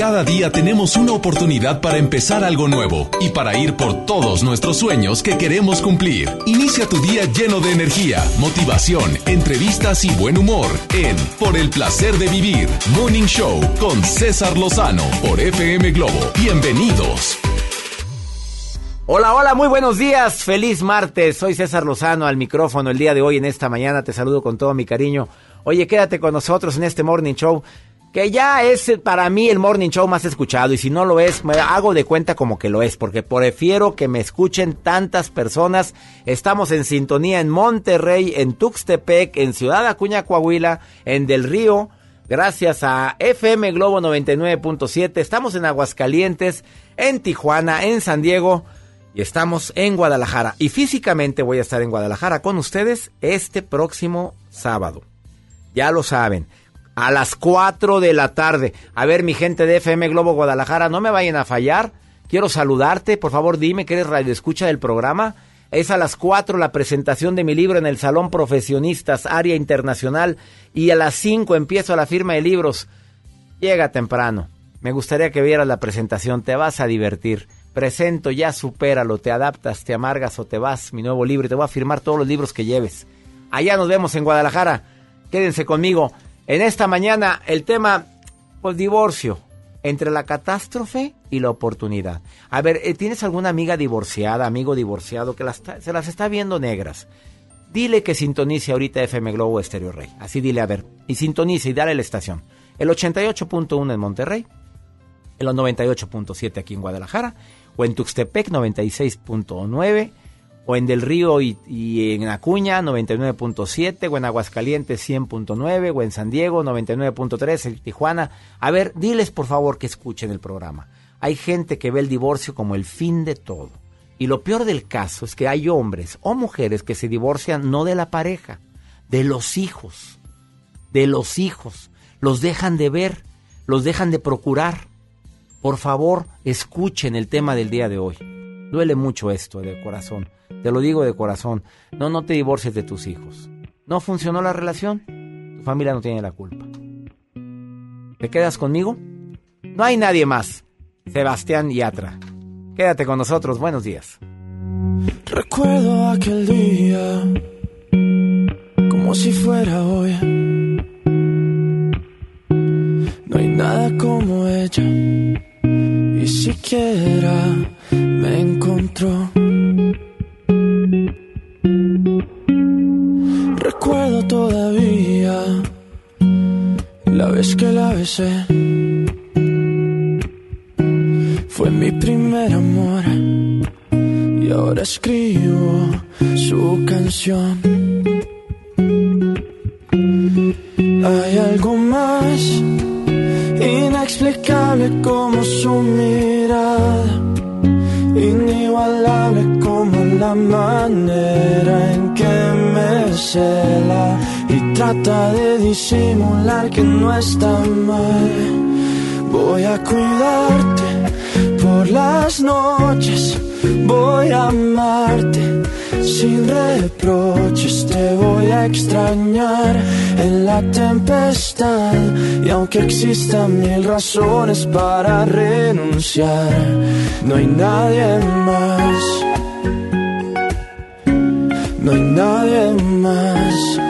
Cada día tenemos una oportunidad para empezar algo nuevo y para ir por todos nuestros sueños que queremos cumplir. Inicia tu día lleno de energía, motivación, entrevistas y buen humor en Por el placer de vivir, Morning Show con César Lozano por FM Globo. Bienvenidos. Hola, hola, muy buenos días. Feliz martes. Soy César Lozano al micrófono el día de hoy en esta mañana. Te saludo con todo mi cariño. Oye, quédate con nosotros en este Morning Show que ya es eh, para mí el morning show más escuchado y si no lo es, me hago de cuenta como que lo es, porque prefiero que me escuchen tantas personas. Estamos en sintonía en Monterrey, en Tuxtepec, en Ciudad Acuña, Coahuila, en Del Río, gracias a FM Globo 99.7. Estamos en Aguascalientes, en Tijuana, en San Diego y estamos en Guadalajara. Y físicamente voy a estar en Guadalajara con ustedes este próximo sábado. Ya lo saben a las 4 de la tarde. A ver, mi gente de FM Globo Guadalajara, no me vayan a fallar. Quiero saludarte. Por favor, dime que eres radio escucha del programa. Es a las 4 la presentación de mi libro en el Salón Profesionistas, área internacional. Y a las 5 empiezo la firma de libros. Llega temprano. Me gustaría que vieras la presentación. Te vas a divertir. Presento, ya supéralo. Te adaptas, te amargas o te vas. Mi nuevo libro. Te voy a firmar todos los libros que lleves. Allá nos vemos en Guadalajara. Quédense conmigo. En esta mañana el tema, pues divorcio, entre la catástrofe y la oportunidad. A ver, eh, ¿tienes alguna amiga divorciada, amigo divorciado que se las está viendo negras? Dile que sintonice ahorita FM Globo Estéreo Rey. Así dile a ver. Y sintonice y dale la estación. El 88.1 en Monterrey, el 98.7 aquí en Guadalajara, o en Tuxtepec 96.9 o en Del Río y, en Acuña 99.7, o en Aguascalientes 100.9, o en San Diego 99.3, en Tijuana. A ver, diles por favor que escuchen el programa. Hay gente que ve el divorcio como el fin de todo. Y lo peor del caso es que hay hombres o mujeres que se divorcian no de la pareja, de los hijos. De los hijos. Los dejan de ver, los dejan de procurar. Por favor, escuchen el tema del día de hoy. Duele mucho esto de corazón. Te lo digo de corazón. No, no te divorcies de tus hijos. No funcionó la relación. Tu familia no tiene la culpa. ¿Te quedas conmigo? No hay nadie más. Sebastián Yatra. Quédate con nosotros. Buenos días. Recuerdo aquel día como si fuera hoy. No hay nada como ella. Y siquiera me encontró. Recuerdo todavía la vez que la besé. Fue mi primer amor y ahora escribo su canción. Hay algo más inexplicable como su inigualable como la manera en que me cela y trata de disimular que no está mal. Voy a cuidarte por las noches, voy a amarte sin reproches, te voy a extrañar en la tempestad y aunque existan mil razones para renunciar, no hay nadie más. No hay nadie más.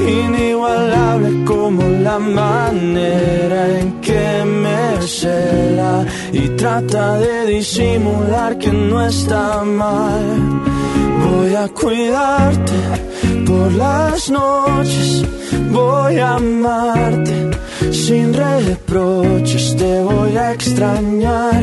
inigualable como la manera en que me cela y trata de disimular que no está mal. Voy a cuidarte por las noches, voy a amarte sin reproches, te voy a extrañar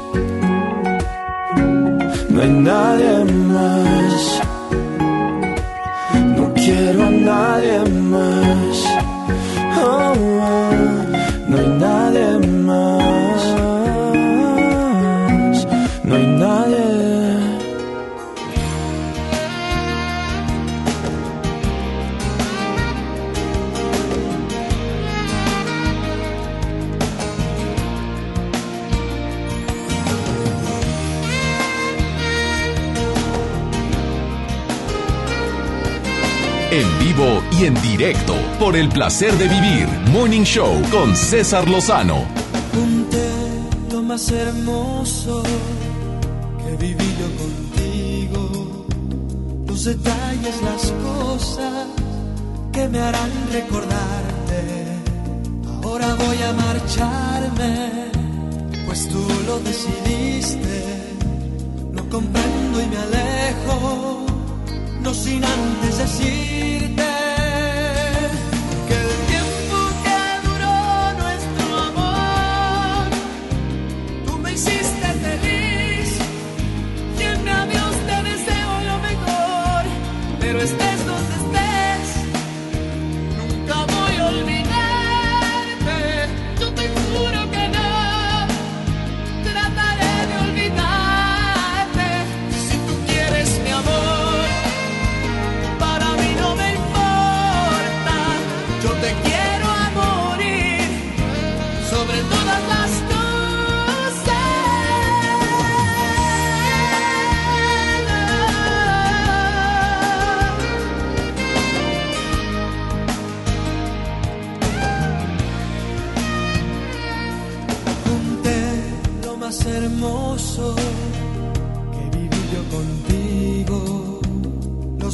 No hay nadie más. No quiero a nadie más. Oh, oh, no hay nadie más. Vivo y en directo por el placer de vivir Morning Show con César Lozano. Lo más hermoso que viví yo contigo. Los detalles, las cosas que me harán recordarte. Ahora voy a marcharme, pues tú lo decidiste. No comprendo y me alejo no sin antes decirte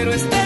pero estés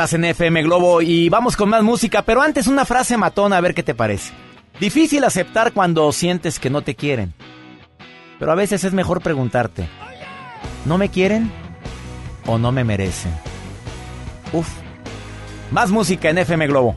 En FM Globo y vamos con más música, pero antes una frase matona a ver qué te parece. Difícil aceptar cuando sientes que no te quieren. Pero a veces es mejor preguntarte, ¿no me quieren o no me merecen? Uf. Más música en FM Globo.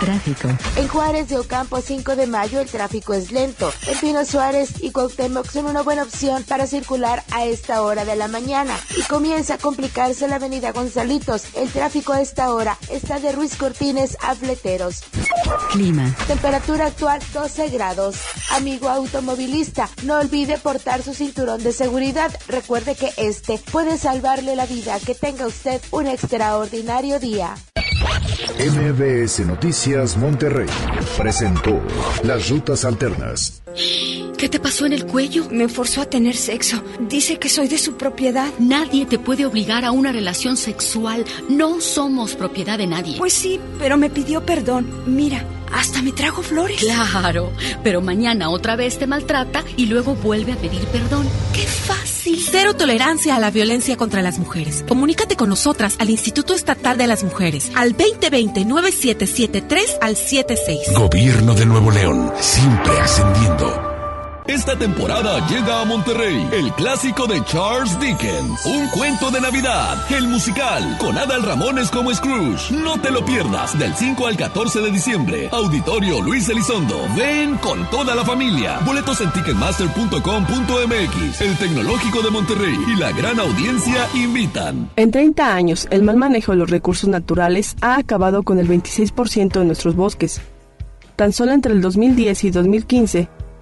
Tráfico. En Juárez de Ocampo 5 de mayo el tráfico es lento. En Pino Suárez y Cuauhtémoc son una buena opción para circular a esta hora de la mañana. Y comienza a complicarse la avenida Gonzalitos. El tráfico a esta hora está de Ruiz Cortines a Fleteros. Clima. Temperatura actual 12 grados. Amigo automovilista, no olvide portar su cinturón de seguridad. Recuerde que este puede salvarle la vida. Que tenga usted un extraordinario día. MBS Noticias Monterrey presentó Las Rutas Alternas. ¿Qué te pasó en el cuello? Me forzó a tener sexo. Dice que soy de su propiedad. Nadie te puede obligar a una relación sexual. No somos propiedad de nadie. Pues sí, pero me pidió perdón. Mira, hasta me trajo flores. Claro, pero mañana otra vez te maltrata y luego vuelve a pedir perdón. ¡Qué fácil! Cero tolerancia a la violencia contra las mujeres. Comunícate con nosotras al Instituto Estatal de las Mujeres al 2020-9773 al 76. Gobierno de Nuevo León, siempre ascendiendo. Esta temporada llega a Monterrey el clásico de Charles Dickens, un cuento de Navidad, el musical, con Adal Ramones como Scrooge. No te lo pierdas del 5 al 14 de diciembre. Auditorio Luis Elizondo. Ven con toda la familia. Boletos en ticketmaster.com.mx. El Tecnológico de Monterrey y la gran audiencia invitan. En 30 años, el mal manejo de los recursos naturales ha acabado con el 26% de nuestros bosques. Tan solo entre el 2010 y 2015,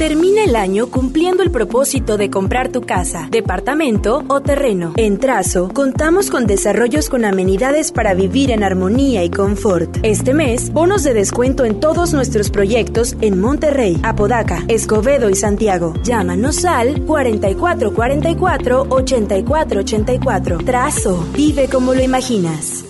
Termina el año cumpliendo el propósito de comprar tu casa, departamento o terreno. En Trazo, contamos con desarrollos con amenidades para vivir en armonía y confort. Este mes, bonos de descuento en todos nuestros proyectos en Monterrey, Apodaca, Escobedo y Santiago. Llámanos al 4444-8484. Trazo, vive como lo imaginas.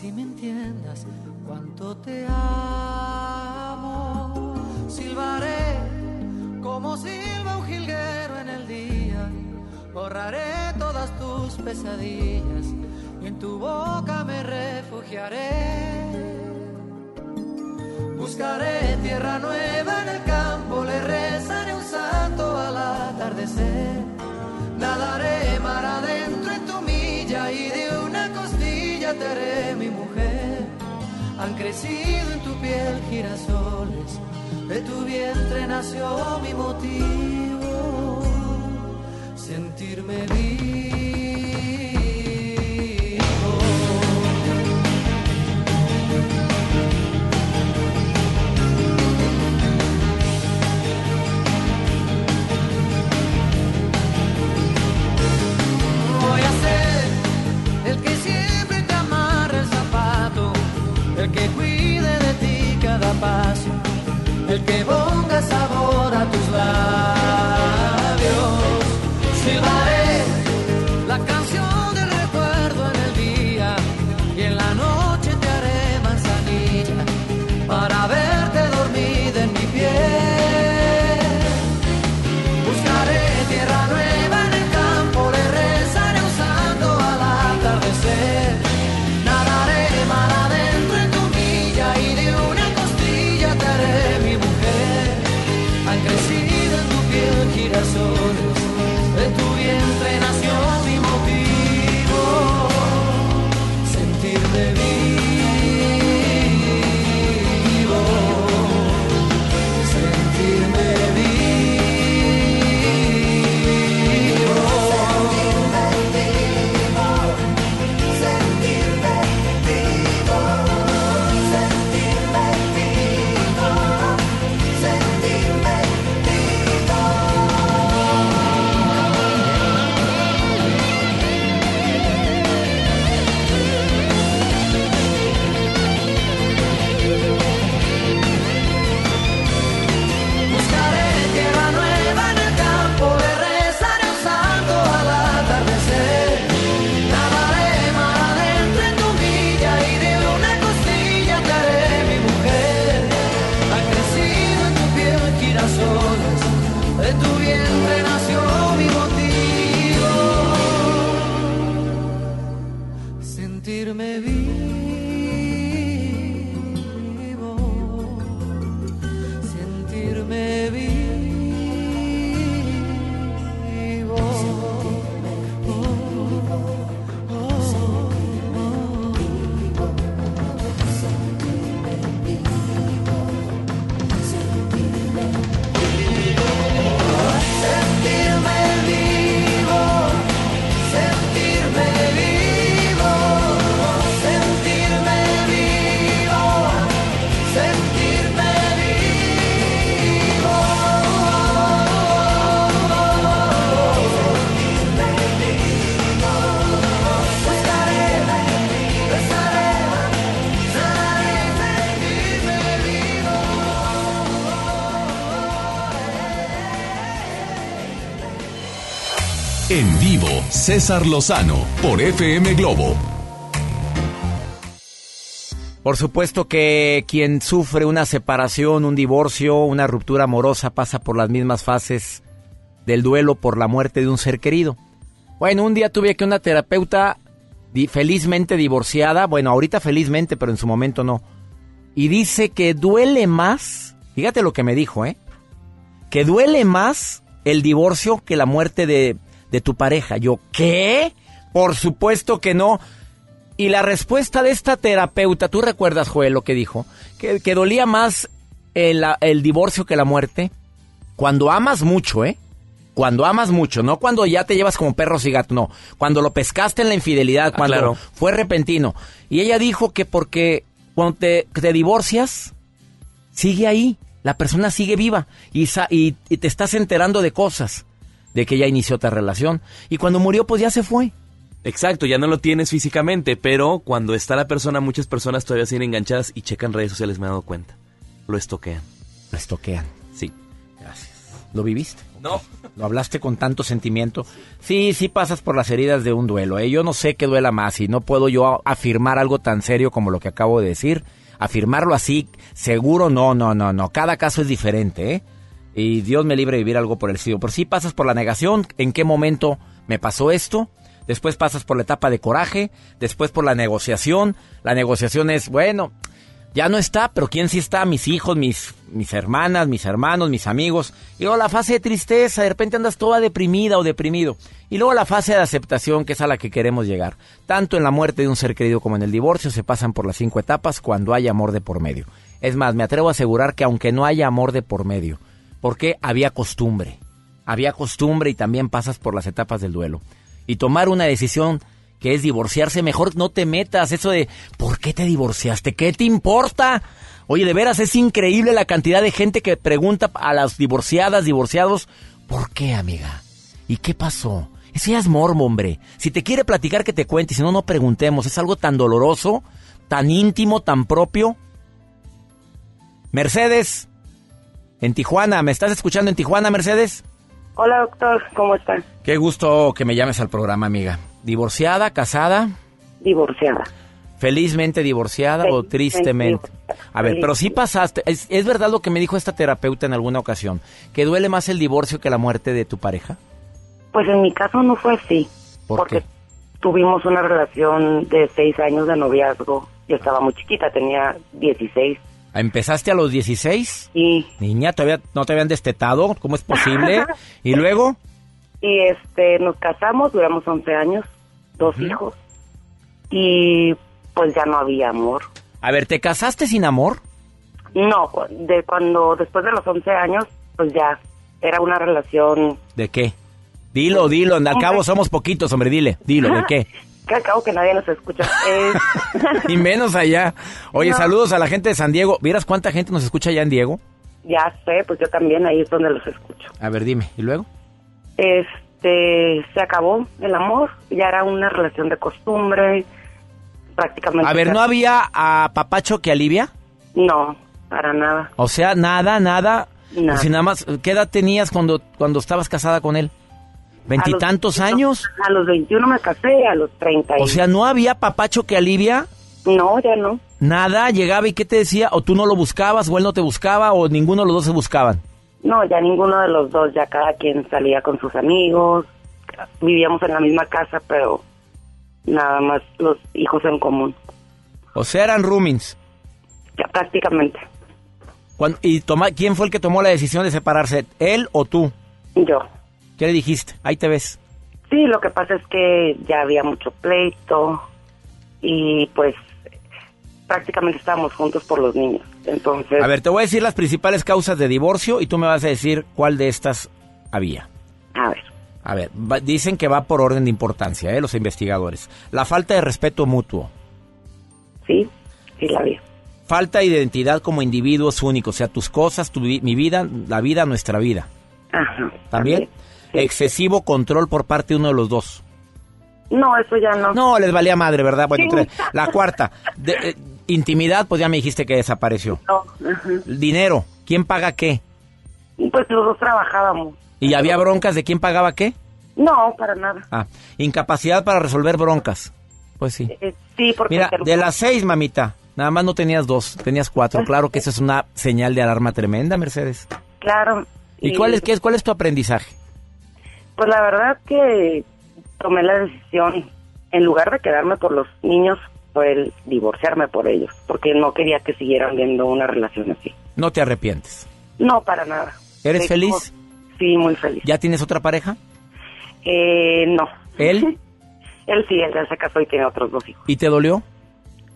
Así me entiendas cuánto te amo. Silbaré como silba un jilguero en el día, borraré todas tus pesadillas y en tu boca me refugiaré. Buscaré tierra nueva en el campo, te haré mi mujer. Han crecido en tu piel girasoles, de tu vientre nació mi motivo. sentirme vivo. El que ponga sabor a tus labios. Silbaré César Lozano por FM Globo. Por supuesto que quien sufre una separación, un divorcio, una ruptura amorosa pasa por las mismas fases del duelo por la muerte de un ser querido. Bueno, un día tuve que una terapeuta felizmente divorciada, bueno, ahorita felizmente, pero en su momento no. Y dice que duele más, fíjate lo que me dijo, ¿eh? Que duele más el divorcio que la muerte de, de tu pareja. Yo, ¿qué? Por supuesto que no. Y la respuesta de esta terapeuta, ¿tú recuerdas, Joel, lo que dijo? Que, que dolía más el, el divorcio que la muerte. Cuando amas mucho, ¿eh? Cuando amas mucho, no cuando ya te llevas como perros y gatos, no. Cuando lo pescaste en la infidelidad, cuando claro. fue repentino. Y ella dijo que porque cuando te, te divorcias, sigue ahí. La persona sigue viva y, sa- y, y te estás enterando de cosas. De que ya inició otra relación. Y cuando murió, pues ya se fue. Exacto, ya no lo tienes físicamente, pero cuando está la persona, muchas personas todavía siguen enganchadas y checan redes sociales, me he dado cuenta. Lo estoquean. Lo estoquean. Sí. ¿Lo viviste? No. Lo hablaste con tanto sentimiento. Sí, sí pasas por las heridas de un duelo. ¿eh? Yo no sé qué duela más y no puedo yo afirmar algo tan serio como lo que acabo de decir. Afirmarlo así, seguro, no, no, no, no. Cada caso es diferente, ¿eh? Y Dios me libre de vivir algo por el estilo. Por sí pasas por la negación, ¿en qué momento me pasó esto? Después pasas por la etapa de coraje, después por la negociación. La negociación es, bueno, ya no está, pero ¿quién sí está? Mis hijos, mis, mis hermanas, mis hermanos, mis amigos. Y luego la fase de tristeza, de repente andas toda deprimida o deprimido. Y luego la fase de aceptación, que es a la que queremos llegar. Tanto en la muerte de un ser querido como en el divorcio se pasan por las cinco etapas cuando hay amor de por medio. Es más, me atrevo a asegurar que aunque no haya amor de por medio, porque había costumbre. había costumbre y también pasas por las etapas del duelo. Y tomar una decisión que es divorciarse, mejor no te metas. Eso de, ¿por qué te divorciaste? ¿Qué te importa? Oye, de veras es increíble la cantidad de gente que pregunta a las divorciadas, divorciados, ¿por qué, amiga? ¿Y qué pasó? Ese ya es mormo, hombre. Si te quiere platicar, que te cuente. Si no, no preguntemos. Es algo tan doloroso, tan íntimo, tan propio. Mercedes, en Tijuana. ¿Me estás escuchando en Tijuana, Mercedes? Hola, doctor. ¿Cómo estás? Qué gusto que me llames al programa, amiga. ¿Divorciada, casada? Divorciada. ¿Felizmente divorciada o tristemente? A ver, pero sí pasaste. Es, es verdad lo que me dijo esta terapeuta en alguna ocasión, que duele más el divorcio que la muerte de tu pareja. Pues en mi caso no fue así. ¿Por porque qué? tuvimos una relación de seis años de noviazgo. Yo estaba muy chiquita, tenía 16. ¿Empezaste a los 16? Y, Niña, ¿todavía no te habían destetado? ¿Cómo es posible? ¿Y luego? y este, nos casamos, duramos 11 años, dos hijos. Y pues ya no había amor. A ver, ¿te casaste sin amor? No, de cuando, después de los 11 años, pues ya era una relación ¿De qué? Dilo, dilo, al cabo somos poquitos, hombre, dile, dilo, ¿de qué? Que al cabo que nadie nos escucha. Es- Y menos allá. Oye, No. saludos a la gente de San Diego. ¿Vieras cuánta gente nos escucha allá en Diego? ya sé, pues yo también ahí es donde los escucho. A ver, dime, ¿y luego? Este, se acabó el amor, ya era una relación de costumbre, prácticamente. A ver, ¿no había a Papacho que alivia? No, para nada. O sea, nada, nada. Nada. Pues si nada más, ¿qué edad tenías cuando, cuando estabas casada con él? ¿Veintitantos años? A los 21 me casé, a los 30. y- O sea, ¿no había Papacho que alivia? No, ya no. Nada, llegaba y ¿qué te decía? ¿O tú no lo buscabas o él no te buscaba o ninguno de los dos se buscaban? No, ya ninguno de los dos, ya cada quien salía con sus amigos, vivíamos en la misma casa, pero nada más los hijos en común, O sea, eran roomings. ya prácticamente. ¿Y toma, quién fue el que tomó la decisión de separarse? ¿Él o tú? Yo. ¿Qué le dijiste? Ahí te ves. Sí, lo que pasa es que ya había mucho pleito y pues prácticamente estábamos juntos por los niños. Entonces, A ver, te voy a decir las principales causas de divorcio y tú me vas a decir cuál de estas había. a ver, A ver, va- dicen que va por orden de importancia, ¿eh? los investigadores. La falta de respeto mutuo. sí, sí la había. Falta de identidad como individuos únicos, o sea, tus cosas, tu mi vida, la vida, nuestra vida. Ajá. ¿También? Excesivo control por parte de uno de los dos. No, eso ya no. No, les valía madre, ¿verdad? Bueno, Sí. tres. la cuarta, de- eh, intimidad, pues ya me dijiste que desapareció. No. Dinero, ¿quién paga qué? Pues los dos trabajábamos. ¿Y había broncas de quién pagaba qué? No, para nada. Ah, incapacidad para resolver broncas. Pues sí. Eh, sí, porque Mira, de las seis, mamita, nada más no tenías dos, tenías cuatro. Claro que eso es una señal de alarma tremenda, Mercedes. claro. ¿Y cuál es, qué es, cuál es tu aprendizaje? Pues la verdad que tomé la decisión, en lugar de quedarme por los niños, fue el divorciarme por ellos, porque no quería que siguieran viendo una relación así. No te arrepientes. No, para nada. ¿Eres feliz? Sí, muy feliz. ¿Ya tienes otra pareja? Eh, no. ¿Él? Él sí, él ya se casó y tiene otros dos hijos. ¿Y te dolió?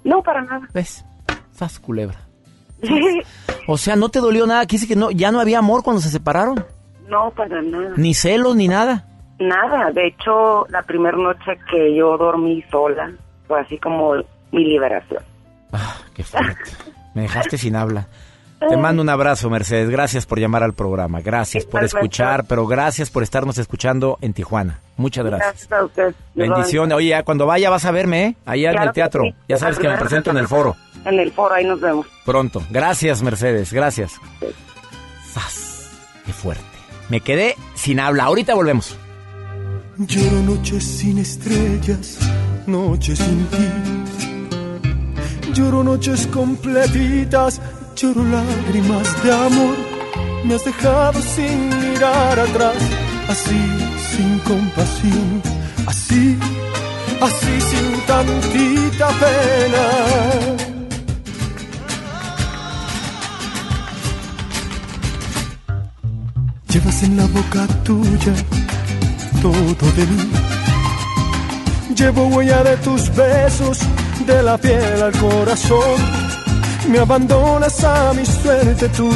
No, para nada. ¿Ves? Sas culebra. O sea, no te dolió nada. Quise que no, ya no había amor cuando se separaron. No, para nada. Ni celos, ni nada. Nada. De hecho, la primera noche que yo dormí sola fue así como mi liberación. Qué fuerte. Me dejaste sin habla. Te mando un abrazo, Mercedes. Gracias por llamar al programa. Gracias por escuchar, pero gracias por estarnos escuchando en Tijuana. Muchas gracias. Gracias a usted. Bendiciones. Oye, ya cuando vaya vas a verme, ¿eh? Allá en el teatro. sí. Ya sabes que me presento en el foro. En el foro, ahí nos vemos. Pronto. Gracias, Mercedes. Gracias. Sas. Qué fuerte. Me quedé sin habla. Ahorita volvemos. Lloro noches sin estrellas, noches sin ti. Lloro noches completitas, lloro lágrimas de amor. Me has dejado sin mirar atrás, así sin compasión, así, así sin tantita pena. Llevas en la boca tuya todo de mí. Llevo huella de tus besos, de la piel al corazón. Me abandonas a mi suerte tú,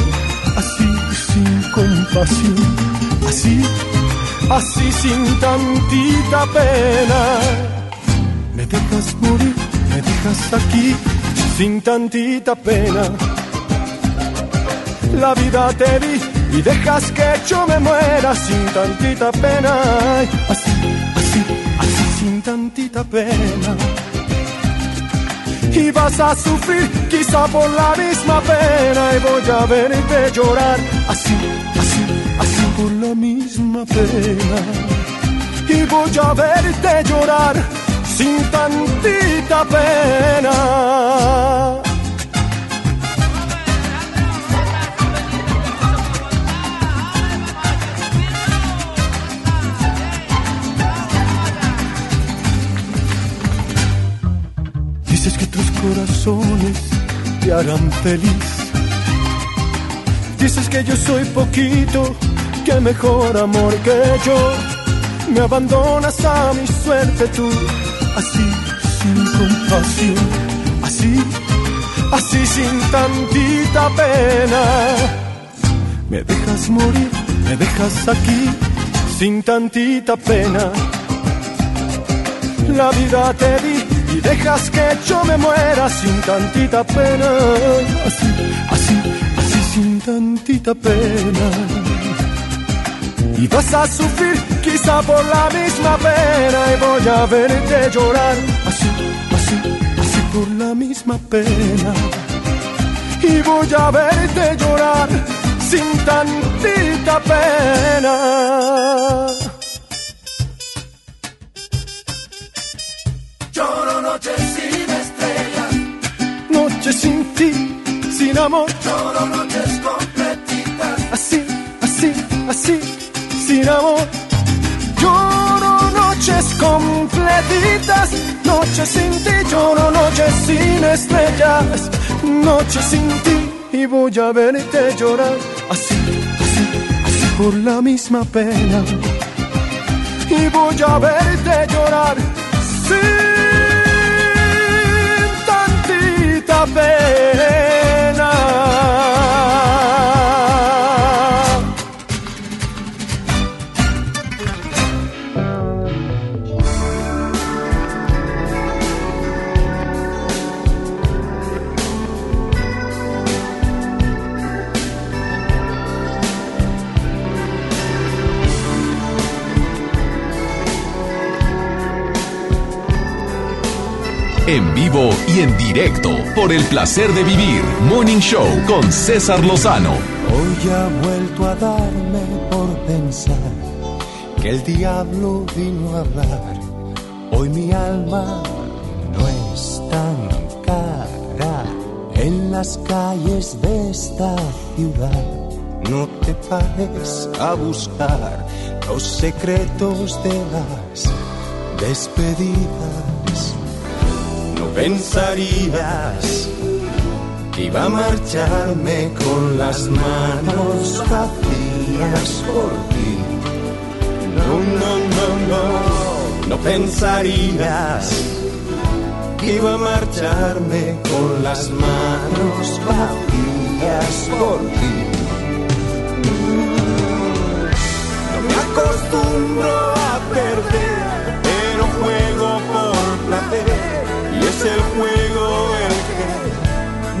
así sin compasión. Así, así sin tantita pena. Me dejas morir, me dejas aquí sin tantita pena. La vida te di y dejas que yo me muera sin tantita pena. Así, así, así sin tantita pena. Y vas a sufrir quizá por la misma pena y voy a verte llorar así, así, así por la misma pena. Y voy a verte llorar sin tantita pena. Te harán feliz. Dices que yo soy poquito, que mejor amor que yo. Me abandonas a mi suerte tú, así sin compasión, así, así sin tantita pena. Me dejas morir, me dejas aquí, sin tantita pena. La vida te di y dejas que yo me muera sin tantita pena. Así, así, así sin tantita pena. Y vas a sufrir quizá por la misma pena y voy a verte llorar. Así, así, así por la misma pena. Y voy a verte llorar sin tantita pena. Noche sin ti, sin amor. lloro noches completitas. Así, así, así, sin amor. Lloro noches completitas, noches sin ti, lloro noches sin estrellas, noches sin ti y voy a verte llorar así, así, así por la misma pena y voy a verte llorar sin tantita vivo y en directo por el placer de vivir. Morning Show con César Lozano. Hoy ha vuelto a darme por pensar que el diablo vino a hablar. Hoy mi alma no es tan cara en las calles de esta ciudad. No te pares a buscar los secretos de las despedidas. Pensarías que iba a marcharme con las manos vacías por ti. No, no, no, no, no pensarías que iba a marcharme con las manos vacías por ti. No me acostumbro a perder,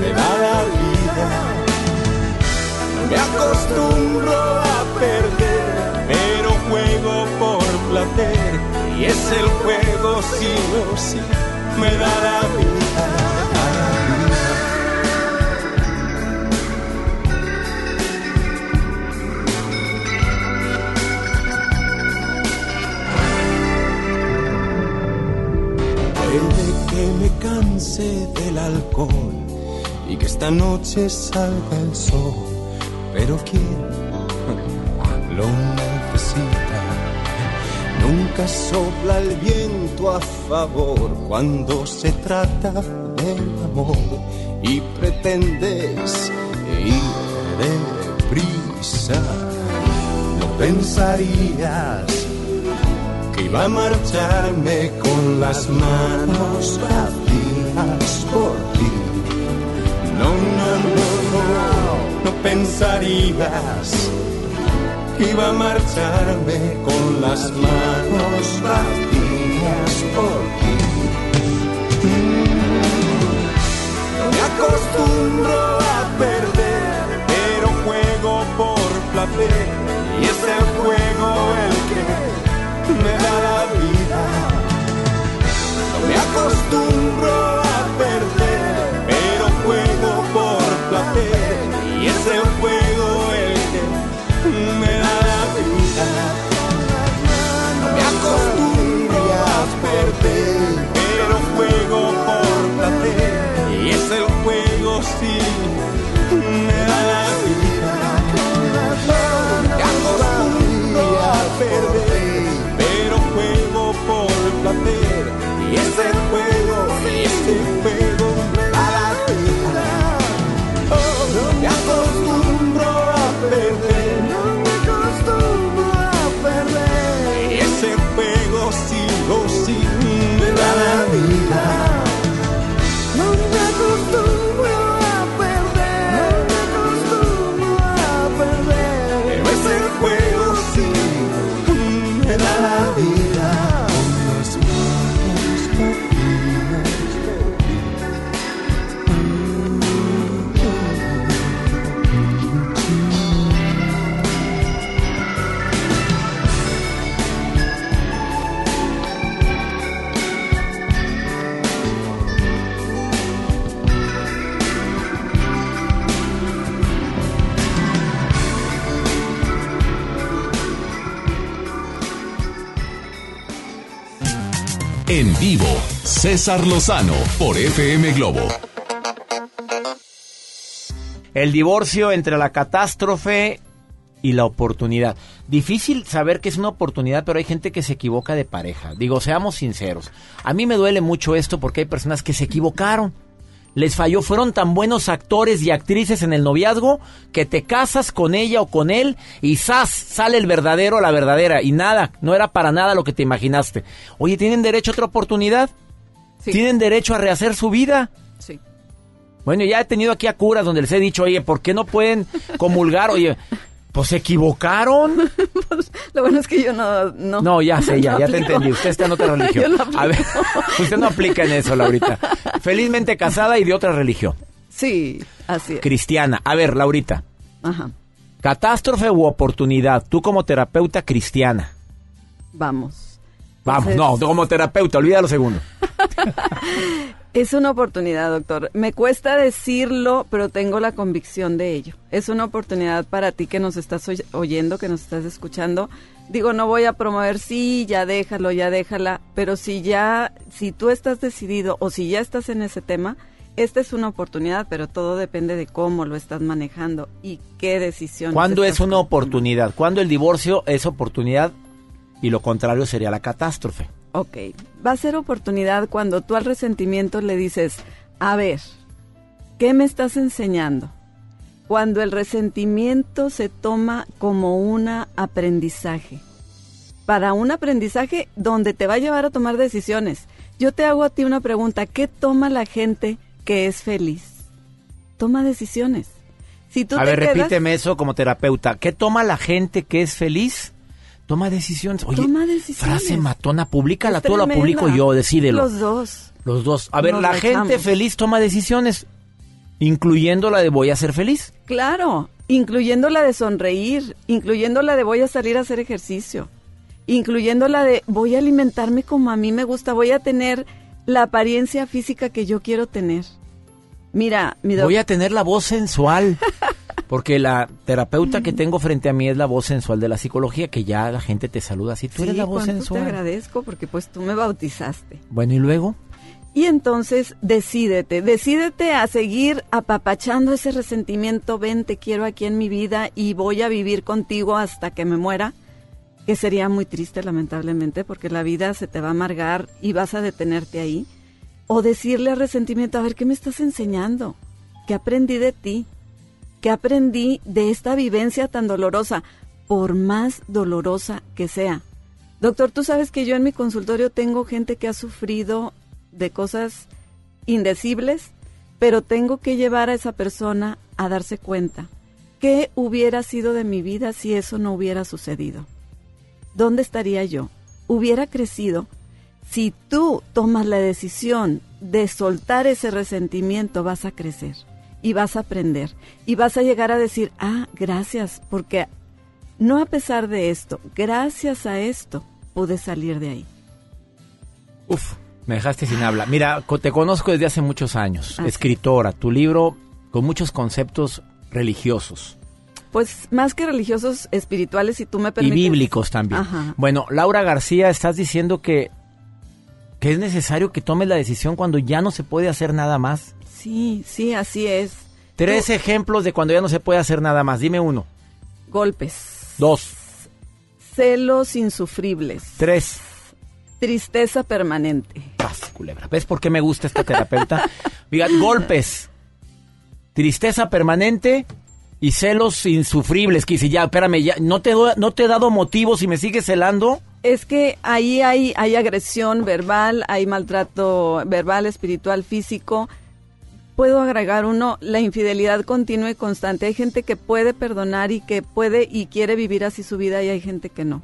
me da la vida. Me acostumbro a perder, pero juego por placer y es el juego sí o sí me da la vida. Del alcohol que esta noche salga el sol, pero ¿quién lo necesita? Nunca sopla el viento a favor cuando se trata del amor y pretendes ir deprisa. No pensarías que iba a marcharme con las manos vacías por ti. No, no, no, no, no pensarías iba a marcharme con las manos vacías por ti. No me acostumbro a perder, pero juego por placer y es el juego el que me da la vida. Me acostumbro perder, César Lozano por FM Globo. El divorcio entre la catástrofe y la oportunidad. Difícil saber que es una oportunidad, pero hay gente que se equivoca de pareja. Digo, seamos sinceros. A mí me duele mucho esto porque hay personas que se equivocaron. Les falló, fueron tan buenos actores y actrices en el noviazgo que te casas con ella o con él y ¡zas! sale el verdadero o la verdadera y nada, no era para nada lo que te imaginaste. Oye, ¿tienen derecho a otra oportunidad? ¿Tienen derecho a rehacer su vida? Sí. Bueno, ya he tenido aquí a curas donde les he dicho, oye, ¿por qué no pueden comulgar? Oye, pues se equivocaron. Lo bueno es que yo no... No, No, ya sé, ya, no ya te entendí. Usted está en otra religión. No a ver, usted no aplica en eso, Laurita. Felizmente casada y de otra religión. Sí, así es. Cristiana. A ver, Laurita. Ajá, Catástrofe u oportunidad. Tú como terapeuta cristiana. vamos. Vamos, Entonces- no, como terapeuta, olvida lo segundo. Es una oportunidad, doctor. Me cuesta decirlo, pero tengo la convicción de ello. Es una oportunidad para ti que nos estás oy- oyendo, que nos estás escuchando. Digo, no voy a promover, sí, ya déjalo, ya déjala, pero si ya, si tú estás decidido o si ya estás en ese tema, esta es una oportunidad, pero todo depende de cómo lo estás manejando y qué decisión. ¿Cuándo es una oportunidad? ¿Cuándo el divorcio es oportunidad y lo contrario sería la catástrofe? Ok, va a ser oportunidad cuando tú al resentimiento le dices, a ver, ¿qué me estás enseñando? Cuando el resentimiento se toma como un aprendizaje. Para un aprendizaje donde te va a llevar a tomar decisiones. Yo te hago a ti una pregunta, ¿qué toma la gente que es feliz? Toma decisiones. Si tú A te ver, quedas- repíteme eso como terapeuta. ¿Qué toma la gente que es feliz? Toma decisiones. Oye, Toma decisiones. frase matona, públicala tú la publico yo, decídelo. Los dos. Los dos. A ver, Nos la gente feliz toma decisiones, incluyendo la de voy a ser feliz. Claro, incluyendo la de sonreír, incluyendo la de voy a salir a hacer ejercicio, incluyendo la de voy a alimentarme como a mí me gusta, voy a tener la apariencia física que yo quiero tener. Mira, mi Voy a tener la voz sensual. Porque la terapeuta que tengo frente a mí es la voz sensual de la psicología, que ya la gente te saluda así. Tú Sí, eres la voz cuánto sensual. te agradezco porque pues tú me bautizaste. Bueno, ¿y luego? Y entonces decídete, decídete a seguir apapachando ese resentimiento, ven, te quiero aquí en mi vida y voy a vivir contigo hasta que me muera, que sería muy triste lamentablemente porque la vida se te va a amargar y vas a detenerte ahí. O decirle al resentimiento, a ver, ¿qué me estás enseñando? ¿Qué aprendí de ti? ¿Qué aprendí de esta vivencia tan dolorosa? Por más dolorosa que sea. Doctor, tú sabes que yo en mi consultorio tengo gente que ha sufrido de cosas indecibles, pero tengo que llevar a esa persona a darse cuenta ¿qué hubiera sido de mi vida si eso no hubiera sucedido? ¿Dónde estaría yo? Hubiera crecido. Si tú tomas la decisión de soltar ese resentimiento, vas a crecer y vas a aprender y vas a llegar a decir, ah, gracias, porque no a pesar de esto, gracias a esto pude salir de ahí. Uf, me dejaste sin habla. Mira, te conozco desde hace muchos años, Ah, escritora, tu libro con muchos conceptos religiosos Pues más que religiosos, espirituales, si tú me y permites. bíblicos también. Ajá. Bueno, Laura García, estás diciendo que, que es necesario que tomes la decisión cuando ya no se puede hacer nada más. Sí, sí, así es. Tres ejemplos de cuando ya no se puede hacer nada más. Dime uno. Golpes, Dos. celos insufribles, Tres. tristeza permanente. Paz, culebra. ¿Ves por qué me gusta esta terapeuta? Diga, golpes, tristeza permanente y celos insufribles. Que dice, ya, espérame, ya, no te, no te he dado motivos y me sigues celando. Es que ahí hay, hay agresión verbal, hay maltrato verbal, espiritual, físico. Puedo agregar uno, la infidelidad continua y constante. Hay gente que puede perdonar y que puede y quiere vivir así su vida y hay gente que no.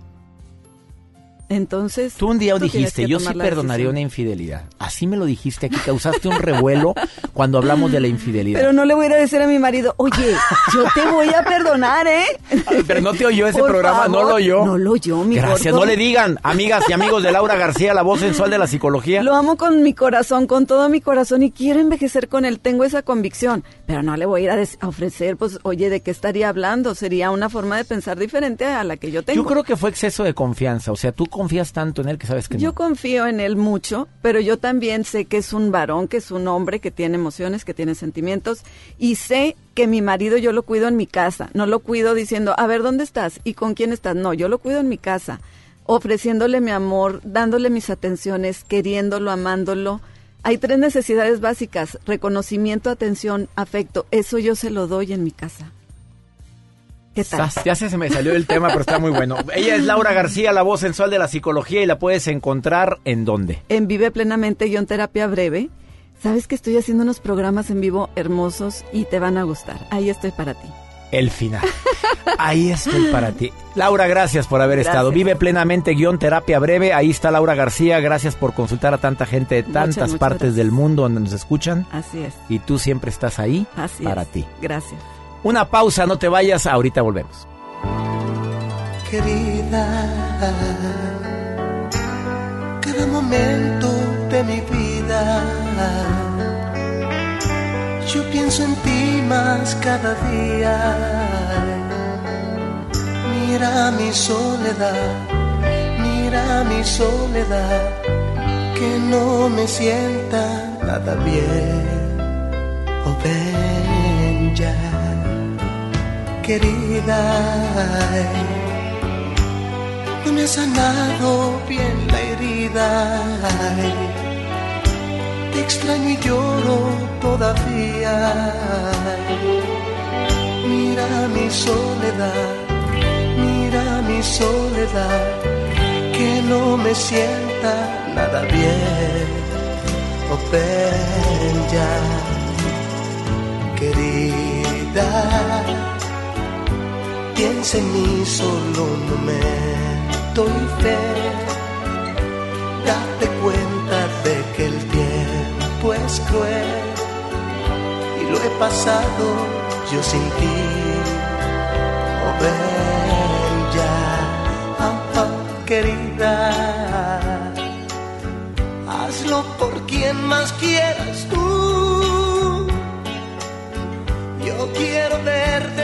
Entonces... Tú un día tú dijiste, yo sí perdonaría decisión". una infidelidad. Así me lo dijiste aquí, causaste un revuelo cuando hablamos de la infidelidad. Pero no le voy a ir a decir a mi marido, oye, yo te voy a perdonar, ¿eh? Ay, Pero no te oyó ese Por programa, no lo oyó. No lo oyó, mi Gracias, gordo. no le digan, amigas y amigos de Laura García, la voz sensual de la psicología. Lo amo con mi corazón, con todo mi corazón y quiero envejecer con él, tengo esa convicción, pero no le voy a ir a, a ofrecer, pues, oye, ¿de qué estaría hablando? Sería una forma de pensar diferente a la que yo tengo. Yo creo que fue exceso de confianza, o sea, tú confías tanto en él que sabes que Yo no. confío en él mucho, pero yo también sé que es un varón, que es un hombre, que tiene emociones, que tiene sentimientos, y sé que mi marido yo lo cuido en mi casa, no lo cuido diciendo, a ver, ¿dónde estás? ¿Y con quién estás? No, yo lo cuido en mi casa, ofreciéndole mi amor, dándole mis atenciones, queriéndolo, amándolo. Hay tres necesidades básicas, reconocimiento, atención, afecto, eso yo se lo doy en mi casa. ¿Qué tal? Ya se, se me salió el tema, pero está muy bueno. Ella es Laura García, la voz sensual de la psicología, y la puedes encontrar en dónde. en Vive Plenamente guion terapia breve. Sabes que estoy haciendo unos programas en vivo hermosos y te van a gustar. Ahí estoy para ti. El final. Ahí estoy para ti. Laura, gracias por haber Gracias. estado. Vive plenamente guion terapia breve. Ahí está Laura García. Gracias por consultar a tanta gente de Muchas, tantas muchas partes gracias. del mundo donde nos escuchan. Así es. Y tú siempre estás ahí Así para es. ti. Gracias. Una pausa, no te vayas. Ahorita volvemos. querida. Cada momento de mi vida, yo pienso en ti más cada día. Mira mi soledad, mira mi soledad, que no me sienta nada bien. Oh, ven ya, querida no me ha sanado bien la herida. Te extraño y lloro todavía. Mira mi soledad, mira mi soledad, que no me sienta nada bien. Oh, ya, querida. Piensa en mí solo un momento y fe. Date cuenta de que el tiempo es cruel y lo he pasado yo sin ti. Oh, ven ya, querida. Hazlo por quien más quieras tú. Yo quiero ver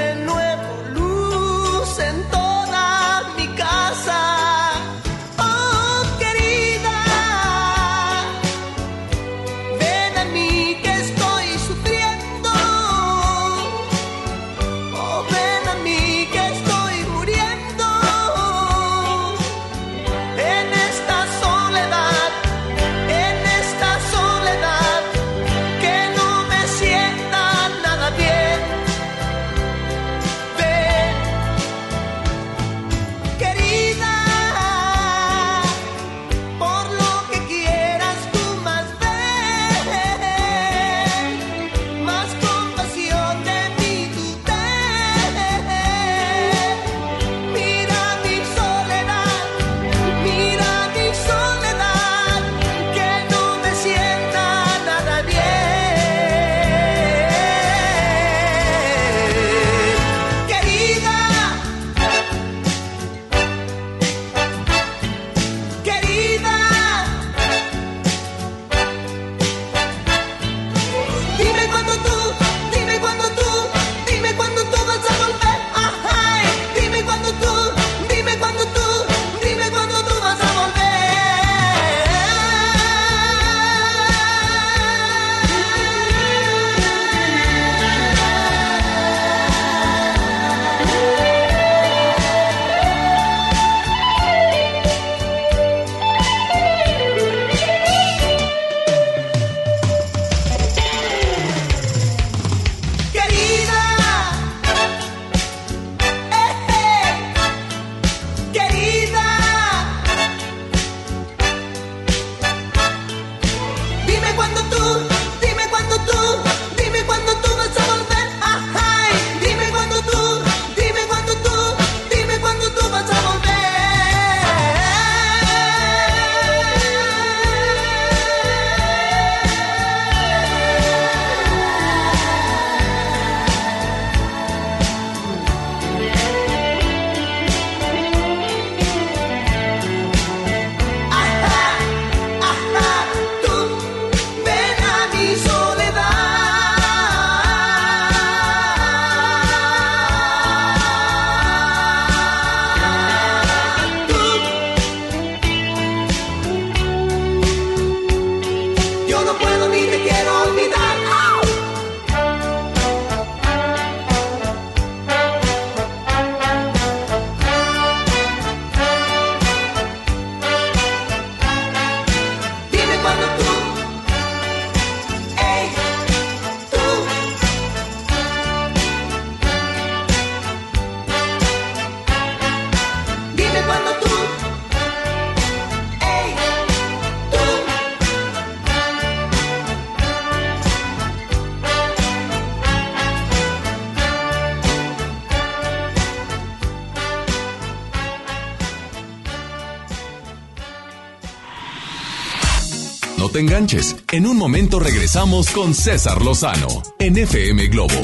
enganches. En un momento regresamos con César Lozano en FM Globo.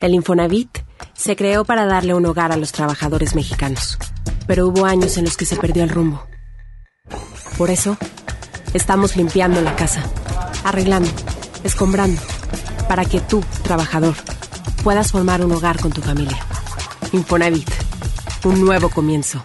El Infonavit se creó para darle un hogar a los trabajadores mexicanos, pero hubo años en los que se perdió el rumbo. Por eso, estamos limpiando la casa, arreglando, escombrando, para que tú, trabajador, puedas formar un hogar con tu familia. Infonavit, un nuevo comienzo.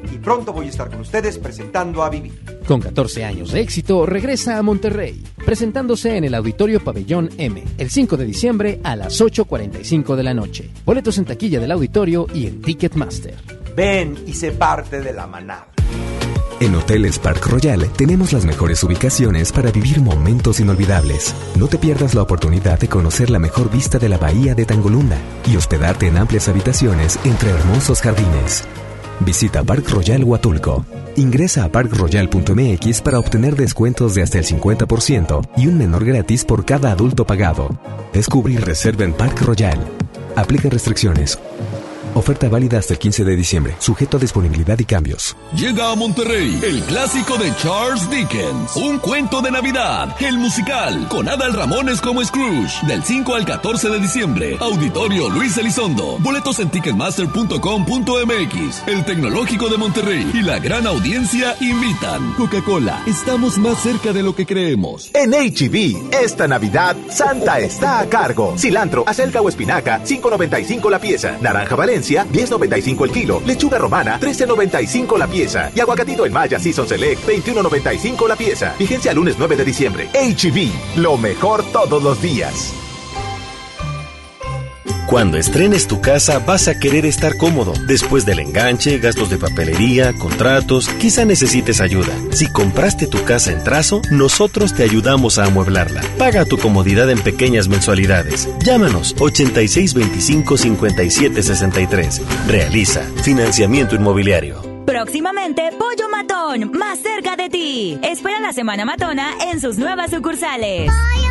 pronto voy a estar con ustedes presentando a Vivir. Con 14 años de éxito, regresa a Monterrey, presentándose en el Auditorio Pabellón M, el 5 de diciembre a las 8.45 de la noche. Boletos en taquilla del auditorio y en Ticketmaster. Ven y sé parte de la manada. En Hoteles Park Royal tenemos las mejores ubicaciones para vivir momentos inolvidables. No te pierdas la oportunidad de conocer la mejor vista de la bahía de Tangolunda y hospedarte en amplias habitaciones entre hermosos jardines. Visita Park Royal Huatulco. Ingresa a parkroyal.mx para obtener descuentos de hasta el 50% y un menor gratis por cada adulto pagado. Descubre y reserva en Park Royal. Aplica restricciones. Oferta válida hasta el 15 de diciembre, sujeto a disponibilidad y cambios. Llega a Monterrey el clásico de Charles Dickens, un cuento de Navidad, el musical, con Adal Ramones como Scrooge, del 5 al 14 de diciembre. Auditorio Luis Elizondo. Boletos en ticketmaster.com.mx. El Tecnológico de Monterrey y la gran audiencia invitan. Coca-Cola, estamos más cerca de lo que creemos. En HB, esta Navidad, Santa está a cargo. Cilantro, acelga o espinaca, 5.95 la pieza. Naranja Valencia, 10.95 el kilo. Lechuga romana, 13.95 la pieza. Y aguacatito en Maya Season Select, 21.95 la pieza. Vigencia lunes 9 de diciembre. HB, lo mejor todos los días. Cuando estrenes tu casa vas a querer estar cómodo. Después del enganche, gastos de papelería, contratos, quizá necesites ayuda. Si compraste tu casa en trazo, nosotros te ayudamos a amueblarla. Paga tu comodidad en pequeñas mensualidades. Llámanos 8625-5763. Realiza financiamiento inmobiliario. Próximamente, Pollo Matón, más cerca de ti. Espera la Semana Matona en sus nuevas sucursales. Pollo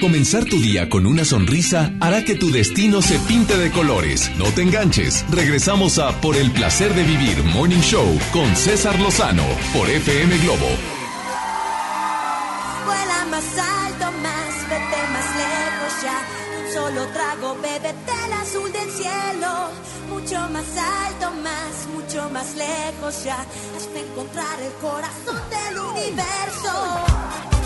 Comenzar tu día con una sonrisa hará que tu destino se pinte de colores. No te enganches. Regresamos a Por el placer de vivir Morning Show con César Lozano por FM Globo. Vuela más alto, más, vete más lejos ya. Un solo trago, bébete el azul del cielo. Mucho más alto, más, mucho más lejos ya. Hasta encontrar el corazón del universo.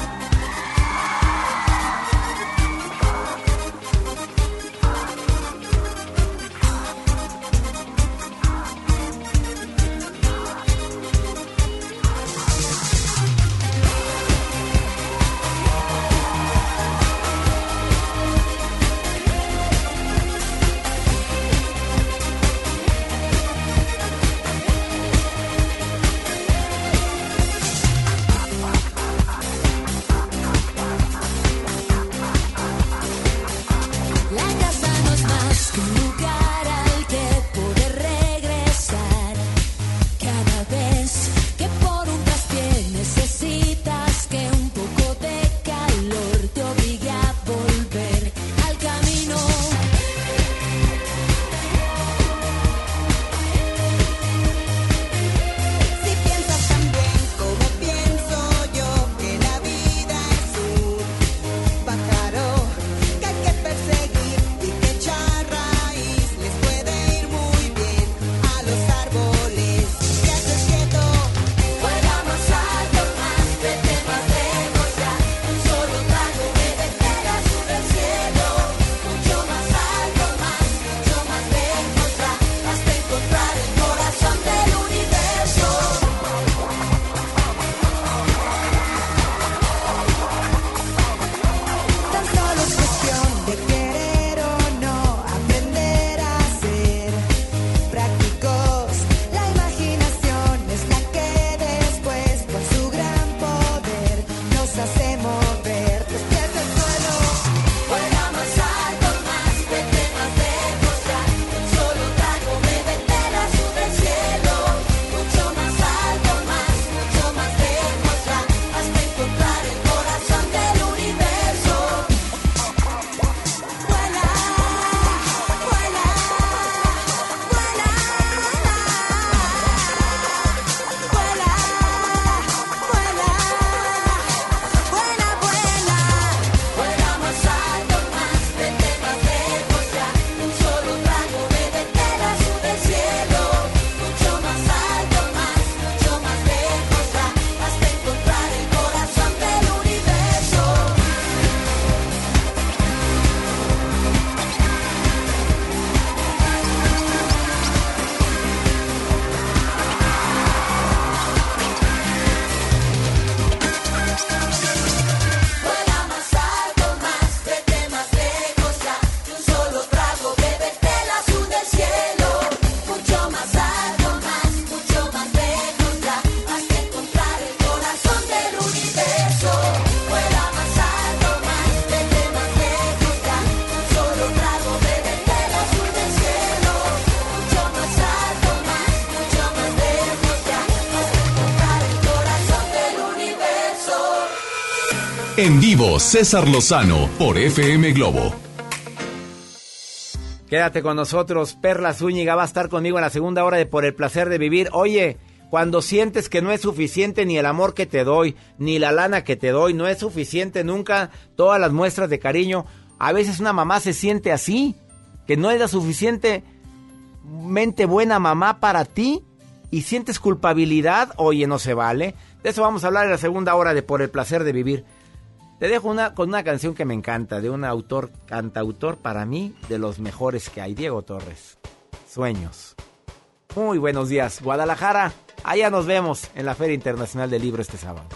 César Lozano por FM Globo. Quédate con nosotros, Perla Zúñiga va a estar conmigo en la segunda hora de Por el placer de vivir. Oye, cuando sientes que no es suficiente ni el amor que te doy, ni la lana que te doy, no es suficiente nunca todas las muestras de cariño. A veces una mamá se siente así, que no es la suficientemente buena mamá para ti y sientes culpabilidad, oye, no se vale. De eso vamos a hablar en la segunda hora de Por el placer de vivir. Te dejo una, con una canción que me encanta, de un autor, cantautor para mí, de los mejores que hay, Diego Torres. Sueños. Muy buenos días, Guadalajara. Allá nos vemos en la Feria Internacional del Libro este sábado.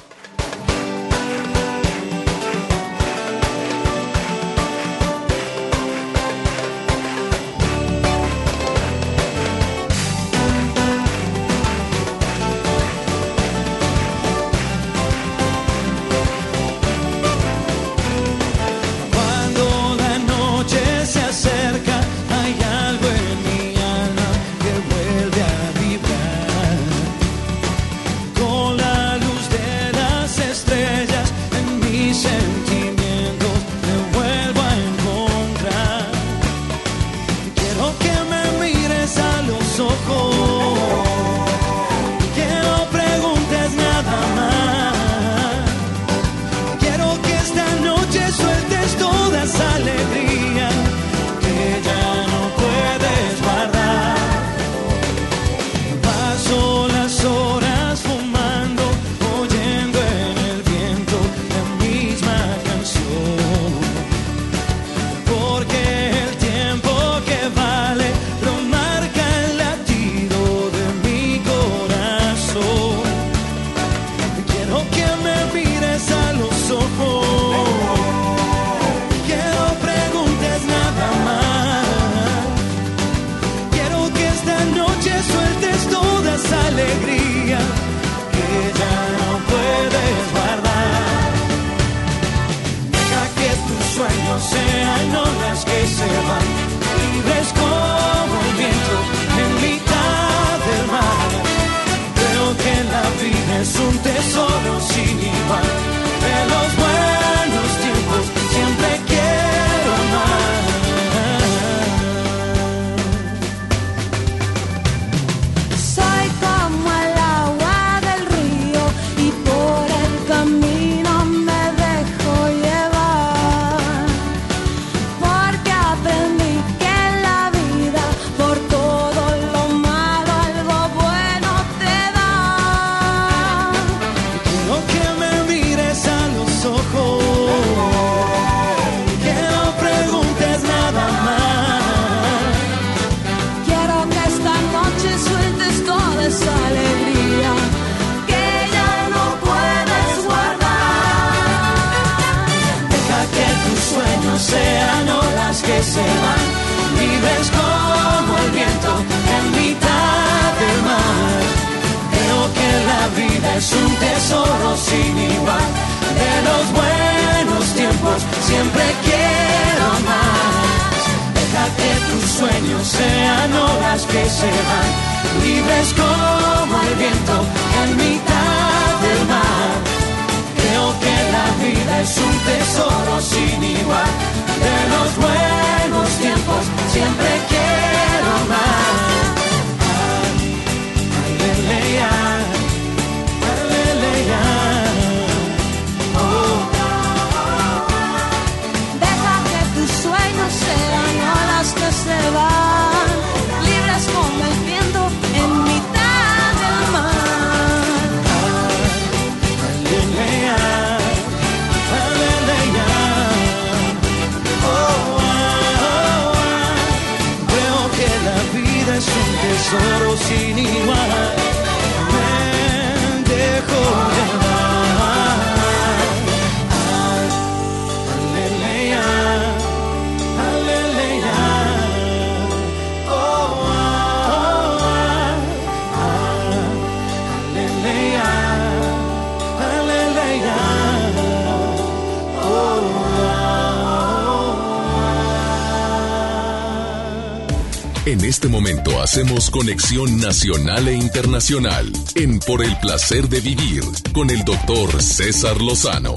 Hacemos conexión nacional e internacional en Por el Placer de Vivir con el doctor César Lozano.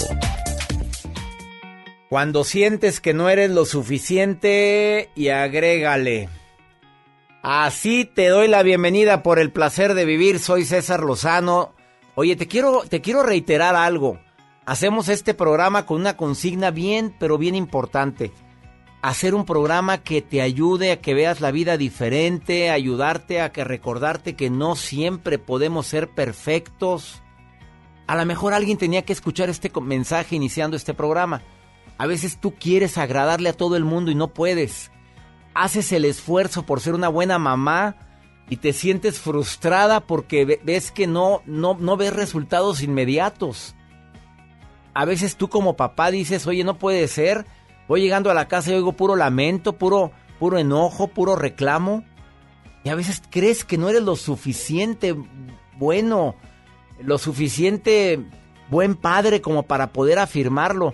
Cuando sientes que no eres lo suficiente y agrégale. Así te doy la bienvenida por el placer de vivir. Soy César Lozano. Oye, te quiero, te quiero reiterar algo. Hacemos este programa con una consigna bien, pero bien importante. Hacer un programa que te ayude a que veas la vida diferente, ayudarte a que recordarte que no siempre podemos ser perfectos. A lo mejor alguien tenía que escuchar este mensaje iniciando este programa. A veces tú quieres agradarle a todo el mundo y no puedes. Haces el esfuerzo por ser una buena mamá y te sientes frustrada porque ve- ves que no, no, no ves resultados inmediatos. A veces tú como papá dices, oye, no puede ser. Voy llegando a la casa y oigo puro lamento, puro, puro enojo, puro reclamo. Y a veces crees que no eres lo suficiente bueno, lo suficiente buen padre como para poder afirmarlo.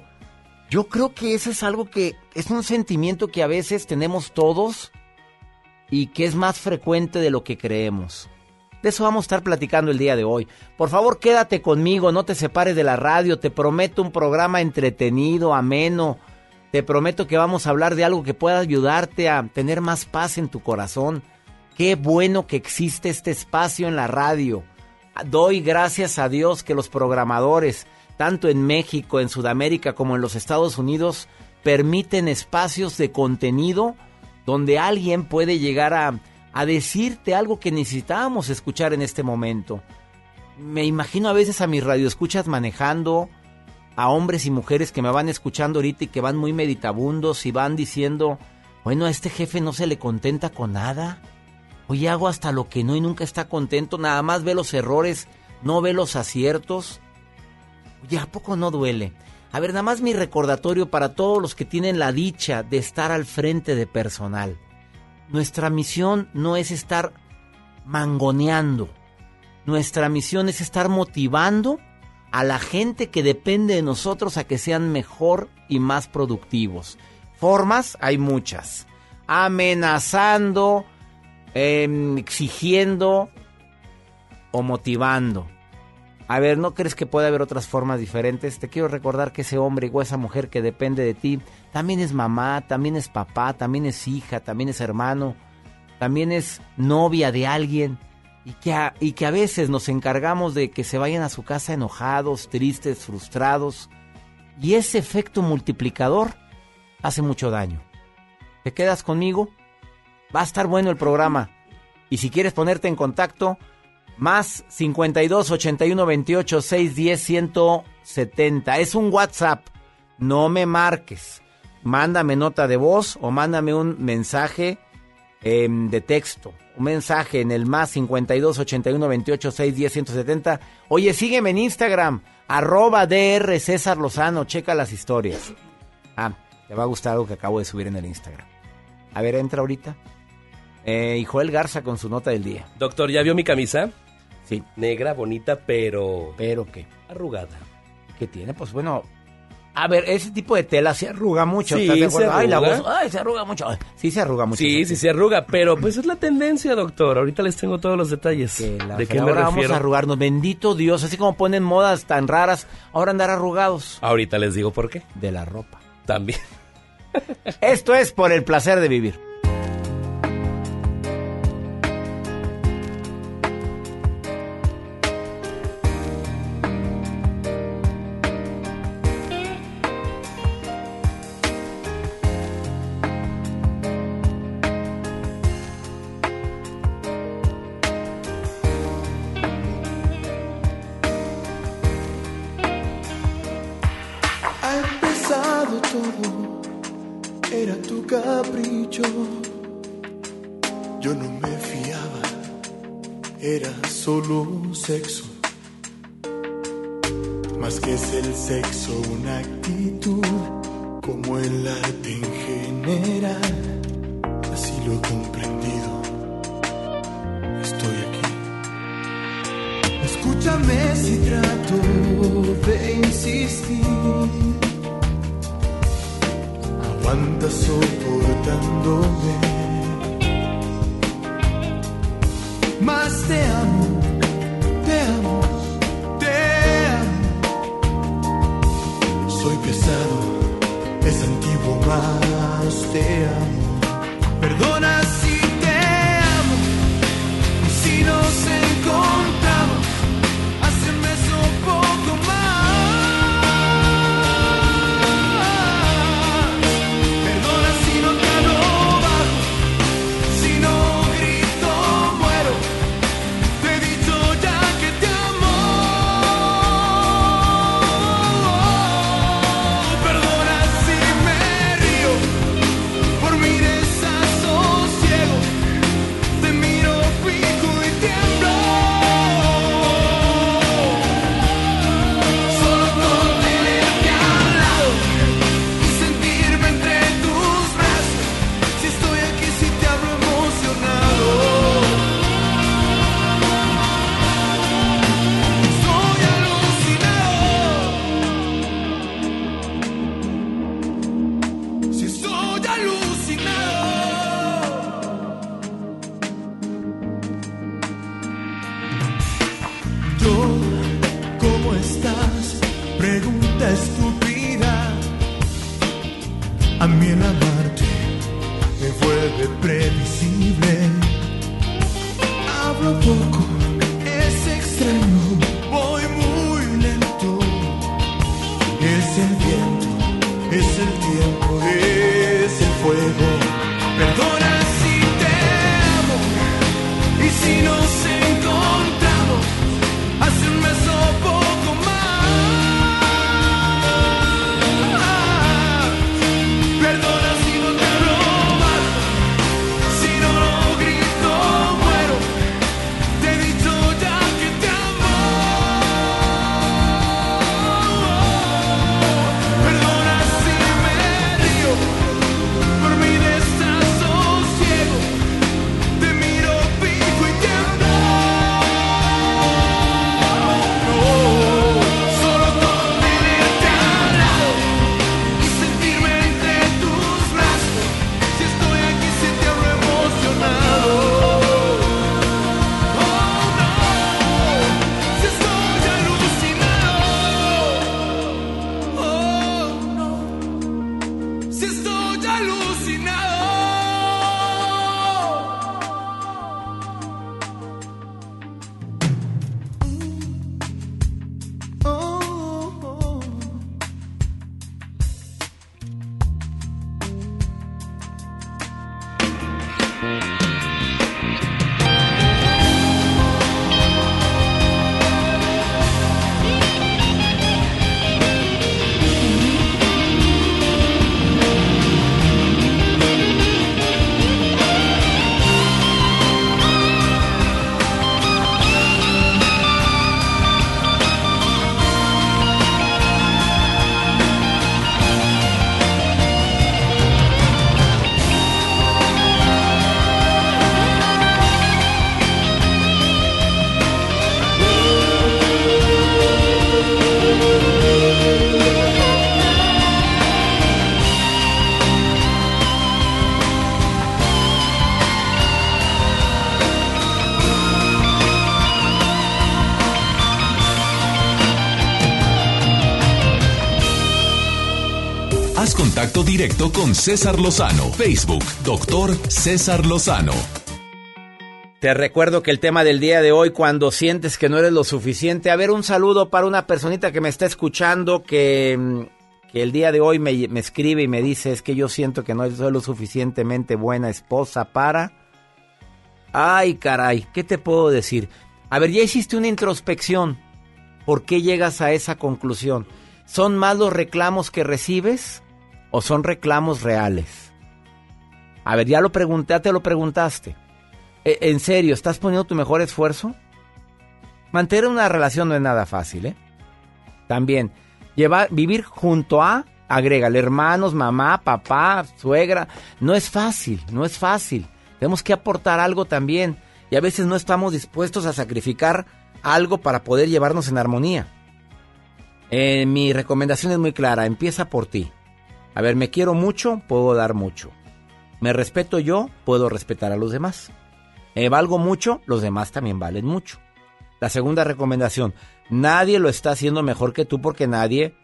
Yo creo que eso es algo que es un sentimiento que a veces tenemos todos y que es más frecuente de lo que creemos. De eso vamos a estar platicando el día de hoy. Por favor, quédate conmigo, no te separes de la radio, te prometo un programa entretenido, ameno. Te prometo que vamos a hablar de algo que pueda ayudarte a tener más paz en tu corazón. Qué bueno que existe este espacio en la radio. Doy gracias a Dios que los programadores, tanto en México, en Sudamérica como en los Estados Unidos, permiten espacios de contenido donde alguien puede llegar a, a decirte algo que necesitábamos escuchar en este momento. Me imagino a veces a mis radioescuchas manejando, a hombres y mujeres que me van escuchando ahorita y que van muy meditabundos y van diciendo, bueno, a este jefe no se le contenta con nada. Oye, hago hasta lo que no y nunca está contento, nada más ve los errores, no ve los aciertos. Oye, ¿a poco no duele? A ver, nada más mi recordatorio para todos los que tienen la dicha de estar al frente de personal. Nuestra misión no es estar mangoneando. Nuestra misión es estar motivando a la gente que depende de nosotros a que sean mejor y más productivos. Formas hay muchas. Amenazando, em, exigiendo o motivando. A ver, ¿no crees que puede haber otras formas diferentes? Te quiero recordar que ese hombre o esa mujer que depende de ti también es mamá, también es papá, también es hija, también es hermano, también es novia de alguien y que a, y que a veces nos encargamos de que se vayan a su casa enojados, tristes, frustrados. Y ese efecto multiplicador hace mucho daño. ¿Te quedas conmigo? Va a estar bueno el programa. Y si quieres ponerte en contacto, más 52 81 28 610 170. Es un WhatsApp. No me marques. Mándame nota de voz o mándame un mensaje eh, de texto. Un mensaje en el más 52 81 28 610 170. Oye, sígueme en Instagram. Arroba DR César Lozano. Checa las historias. Ah, te va a gustar algo que acabo de subir en el Instagram. A ver, entra ahorita. Eh, y Joel Garza con su nota del día. Doctor, ¿ya vio mi camisa? Sí. Negra, bonita, pero... ¿Pero qué? Arrugada. ¿Qué tiene? Pues bueno... A ver, ese tipo de tela se arruga mucho. Sí, ¿estás de acuerdo? se Ay, la voz. Ay, se arruga mucho. Sí, se arruga mucho. Sí, sí se arruga, pero pues es la tendencia, doctor. Ahorita les tengo todos los detalles. La- ¿De qué me ahora vamos refiero? a arrugarnos. Bendito Dios. Así como ponen modas tan raras, ahora andar arrugados. Ahorita les digo por qué. De la ropa. También. Esto es por el placer de vivir. Era solo sexo. Más que es el sexo, una actitud, como el arte en general. Así lo he comprendido. Estoy aquí. Escúchame si trato de insistir. Aguanta soportándome. más te amo, te amo, te amo. Soy pesado, es antiguo, más te amo. Perdona si directo con César Lozano. Facebook, doctor César Lozano. Te recuerdo que el tema del día de hoy, cuando sientes que no eres lo suficiente, a ver, un saludo para una personita que me está escuchando, que, mm, que el día de hoy me, me escribe y me dice, es que yo siento que no soy lo suficientemente buena esposa para... Ay, caray, ¿qué te puedo decir? A ver, ya hiciste una introspección. ¿Por qué llegas a esa conclusión? ¿Son más los reclamos que recibes o son reclamos reales? A ver, ya lo pregunté, ya te lo preguntaste. E- ¿En serio, estás poniendo tu mejor esfuerzo? Mantener una relación no es nada fácil, ¿eh? También, llevar, vivir junto a, agrégale, hermanos, mamá, papá, suegra, no es fácil, no es fácil. Tenemos que aportar algo también. Y a veces no estamos dispuestos a sacrificar algo para poder llevarnos en armonía. Eh, mi recomendación es muy clara, empieza por ti. A ver, me quiero mucho, puedo dar mucho. Me respeto yo, puedo respetar a los demás. Me valgo mucho, los demás también valen mucho. La segunda recomendación, nadie lo está haciendo mejor que tú porque nadie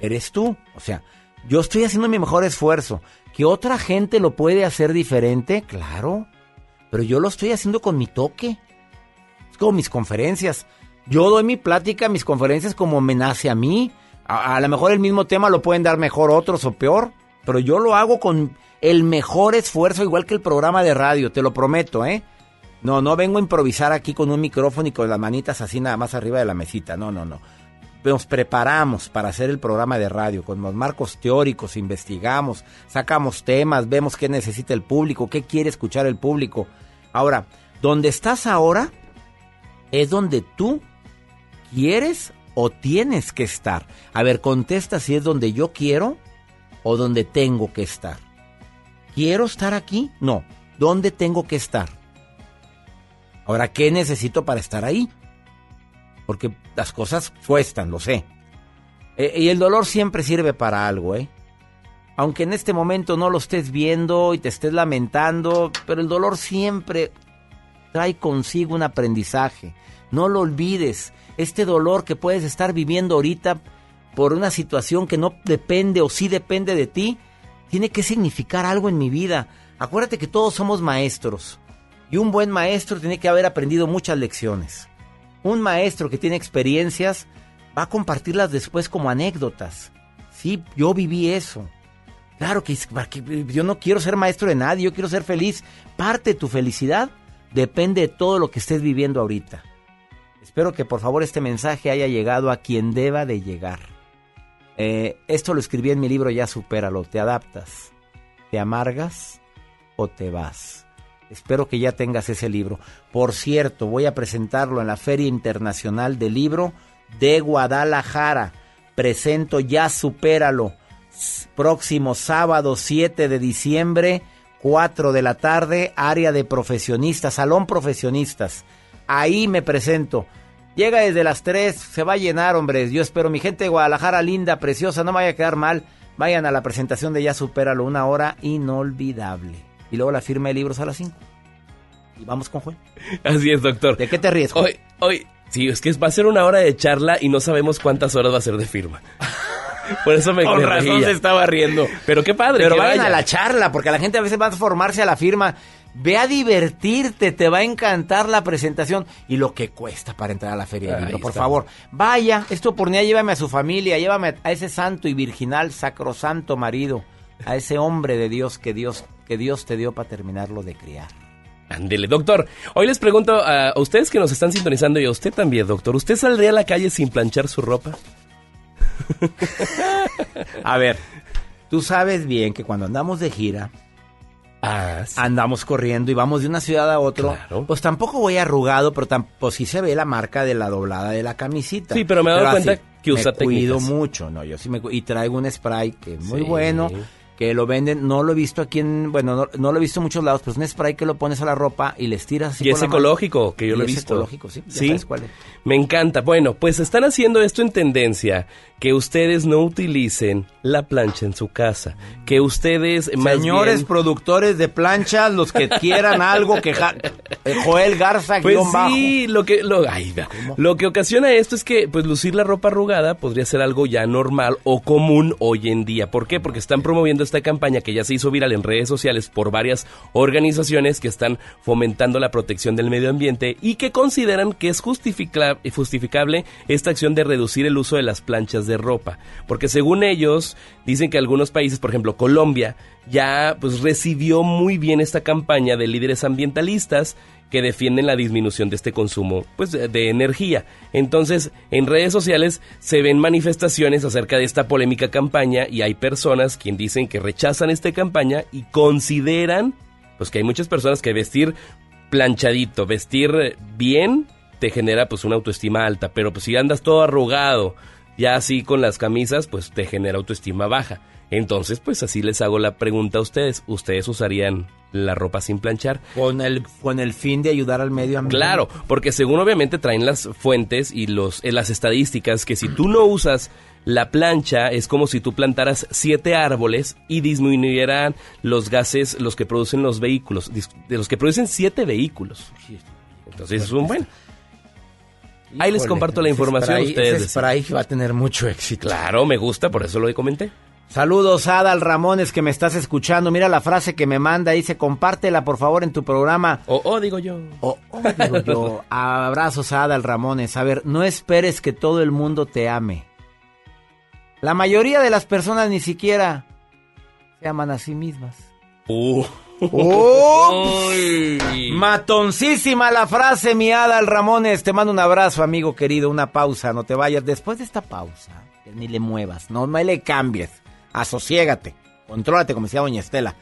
eres tú. O sea, Yo estoy haciendo mi mejor esfuerzo. ¿Que otra gente lo puede hacer diferente? Claro. Pero yo lo estoy haciendo con mi toque. Es como mis conferencias. Yo doy mi plática, mis conferencias como me nace a mí. A, a lo mejor el mismo tema lo pueden dar mejor otros o peor. Pero yo lo hago con el mejor esfuerzo, igual que el programa de radio, te lo prometo, ¿eh? No, no vengo a improvisar aquí con un micrófono y con las manitas así nada más arriba de la mesita. No, no, no. Nos preparamos para hacer el programa de radio con los marcos teóricos, investigamos, sacamos temas, vemos qué necesita el público, qué quiere escuchar el público. Ahora, donde estás ahora es donde tú quieres o tienes que estar. A ver, contesta si es donde yo quiero o donde tengo que estar. ¿Quiero estar aquí? No. ¿Dónde tengo que estar? Ahora, ¿qué necesito para estar ahí? Porque las cosas cuestan, lo sé. Eh, y el dolor siempre sirve para algo, ¿eh? Aunque en este momento no lo estés viendo y te estés lamentando, pero el dolor siempre trae consigo un aprendizaje. No lo olvides. Este dolor que puedes estar viviendo ahorita por una situación que no depende o sí depende de ti, tiene que significar algo en mi vida. Acuérdate que todos somos maestros. Y un buen maestro tiene que haber aprendido muchas lecciones. Un maestro que tiene experiencias va a compartirlas después como anécdotas. Sí, yo viví eso. Claro que, que yo no quiero ser maestro de nadie, yo quiero ser feliz. Parte de tu felicidad depende de todo lo que estés viviendo ahorita. Espero que por favor este mensaje haya llegado a quien deba de llegar. Eh, esto lo escribí en mi libro Ya Supéralo. Te adaptas, te amargas o te vas. Espero que ya tengas ese libro. Por cierto, voy a presentarlo en la Feria Internacional del Libro de Guadalajara. Presento Ya Supéralo. Próximo sábado 7 de diciembre, 4 de la tarde, área de profesionistas, salón profesionistas. Ahí me presento. Llega desde las 3, se va a llenar, hombres. Yo espero, mi gente de Guadalajara, linda, preciosa, no me vaya a quedar mal. Vayan a la presentación de Ya Supéralo, una hora inolvidable. Y luego la firma de libros a las 5. Y vamos con Juan. Así es, doctor. ¿De qué te ríes? Juan? Hoy, hoy, sí, es que va a ser una hora de charla y no sabemos cuántas horas va a ser de firma. Por eso me Con me razón se estaba riendo. Pero qué padre. Pero que vayan vaya. a la charla, porque la gente a veces va a formarse a la firma. Ve a divertirte, te va a encantar la presentación y lo que cuesta para entrar a la feria del Ahí libro. Por está. favor, vaya, es tu oportunidad, llévame a su familia, llévame a ese santo y virginal, sacrosanto marido, a ese hombre de Dios que Dios, que Dios te dio para terminarlo de criar. Ándele, doctor. Hoy les pregunto a, a ustedes que nos están sintonizando y a usted también, doctor. ¿Usted saldría a la calle sin planchar su ropa? A ver, tú sabes bien que cuando andamos de gira, andamos corriendo y vamos de una ciudad a otra, pues tampoco voy arrugado, pero tampoco sí se ve la marca de la doblada de la camisita. Sí, pero me he dado así, cuenta que usa me cuido técnicas. mucho, no, yo sí me y traigo un spray que es muy Sí. bueno. Que lo venden, no lo he visto aquí en, bueno, no, no lo he visto en muchos lados, pero es un spray que lo pones a la ropa y les tiras así Y es mano. ecológico, que yo Y lo he es visto. ecológico, sí, ya Sí. sabes cuál es. Me encanta. Bueno, pues están haciendo esto en tendencia, que ustedes no utilicen la plancha en su casa, que ustedes más Señores bien- productores de planchas, los que quieran algo, que ja- eh, Joel Garza Pues guion bajo. sí, lo que lo, ay, lo que ocasiona esto es que pues lucir la ropa arrugada podría ser algo ya normal o común hoy en día. ¿Por qué? Porque están promoviendo esta campaña que ya se hizo viral en redes sociales por varias organizaciones que están fomentando la protección del medio ambiente y que consideran que es justifica- justificable esta acción de reducir el uso de las planchas de ropa, porque según ellos dicen que algunos países, por ejemplo Colombia, ya pues recibió muy bien esta campaña de líderes ambientalistas que defienden la disminución de este consumo pues de, energía. Entonces, en redes sociales se ven manifestaciones acerca de esta polémica campaña y hay personas quien dicen que rechazan esta campaña y consideran pues que hay muchas personas que vestir planchadito, vestir bien te genera pues una autoestima alta, pero pues si andas todo arrugado, ya así con las camisas, pues te genera autoestima baja. Entonces, pues así les hago la pregunta a ustedes, ¿ustedes usarían la ropa sin planchar? Con el, con el fin de ayudar al medio ambiente. Claro, porque según obviamente traen las fuentes y los, eh, las estadísticas que si tú no usas la plancha es como si tú plantaras siete árboles y disminuyeran los gases, los que producen los vehículos, de los que producen siete vehículos. Entonces es un buen. Ahí les comparto la información. spray- ustedes ese spray va a tener mucho éxito. Claro, me gusta, por eso lo comenté. Saludos a Adal Ramones que me estás escuchando. Mira la frase que me manda, dice, compártela por favor en tu programa. O oh, digo yo. O oh, digo yo. Abrazos a Adal Ramones. A ver, no esperes que todo el mundo te ame. La mayoría de las personas ni siquiera se aman a sí mismas. Uh. Matoncísima la frase, mi Adal Ramones. Te mando un abrazo, amigo querido. Una pausa, no te vayas. Después de esta pausa, ni le muevas, no me le cambies. Asociégate, contrólate, como decía Doña Estela.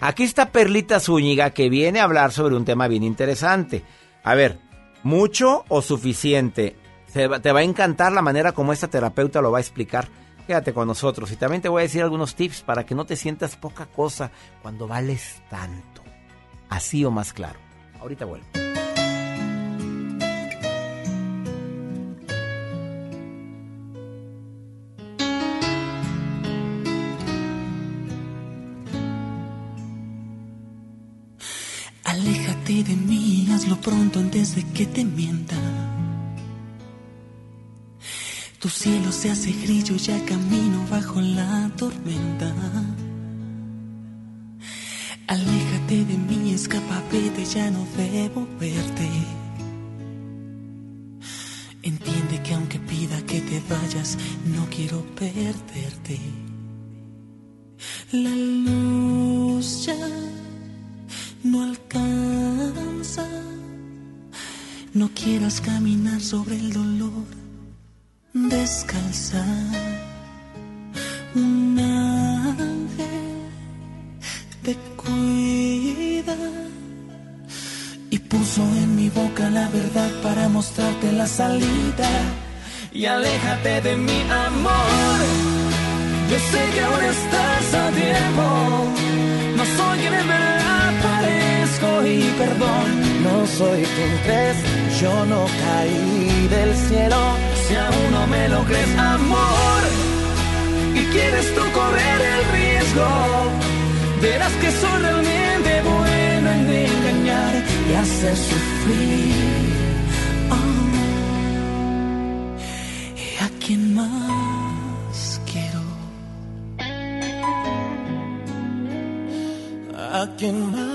Aquí está Perlita Zúñiga que viene a hablar sobre un tema bien interesante. A ver, ¿mucho o suficiente? te va a encantar la manera como esta terapeuta lo va a explicar. Quédate con nosotros y también te voy a decir algunos tips para que no te sientas poca cosa cuando vales tanto. Así o más claro. Ahorita vuelvo. Cielo se hace grillo, ya camino bajo la tormenta. Aléjate de mí, escapa, vete, ya no debo verte. Entiende que aunque pida que te vayas, no quiero perderte. La luz ya no alcanza. No quieras caminar sobre el dolor descalza. Un ángel te cuida y puso en mi boca la verdad para mostrarte la salida. Y aléjate de mi amor. Yo sé que ahora estás a tiempo. No soy quien en verdad parezco y perdón. No soy quien crees, yo no caí del cielo si aún no me lo crees, amor, y quieres tú correr el riesgo, verás que soy realmente bueno en engañar y hacer sufrir. Oh. ¿Y a quién más quiero? ¿A quién más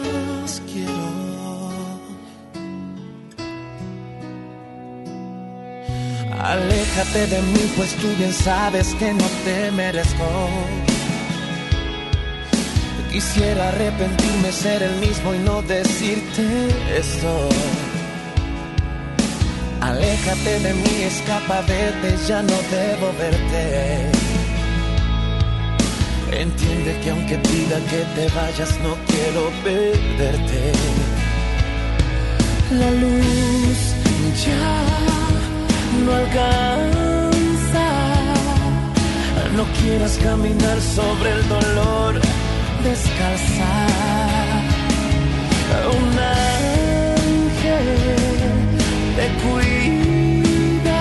Aléjate de mí, pues tú bien sabes que no te merezco. Quisiera arrepentirme, ser el mismo y no decirte esto. Aléjate de mí, escapa, vete, ya no debo verte. Entiende que aunque pida que te vayas, no quiero perderte. La luz ya no alcanza. No quieras caminar sobre el dolor descalza. Un ángel te cuida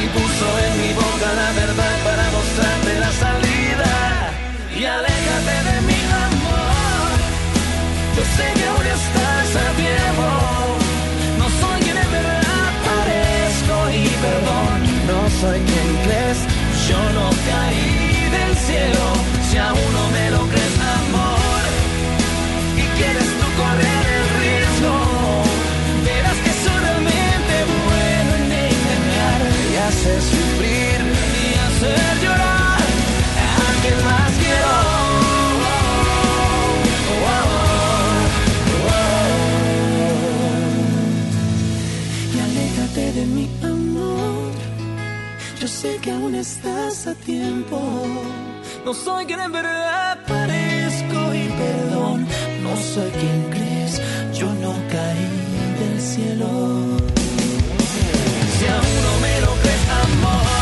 y puso en mi boca la verdad para mostrarte la salida. Y aléjate de mi amor. Yo sé que soy quien crees, yo no caí del cielo, si aún no me lo crees, amor, y quieres tú correr el riesgo, verás que soy realmente bueno en engañar y hacer sé que aún estás a tiempo. No soy quien en verdad parezco y perdón. No soy quien crees, yo no caí del cielo. Si aún no me lo crees, amor,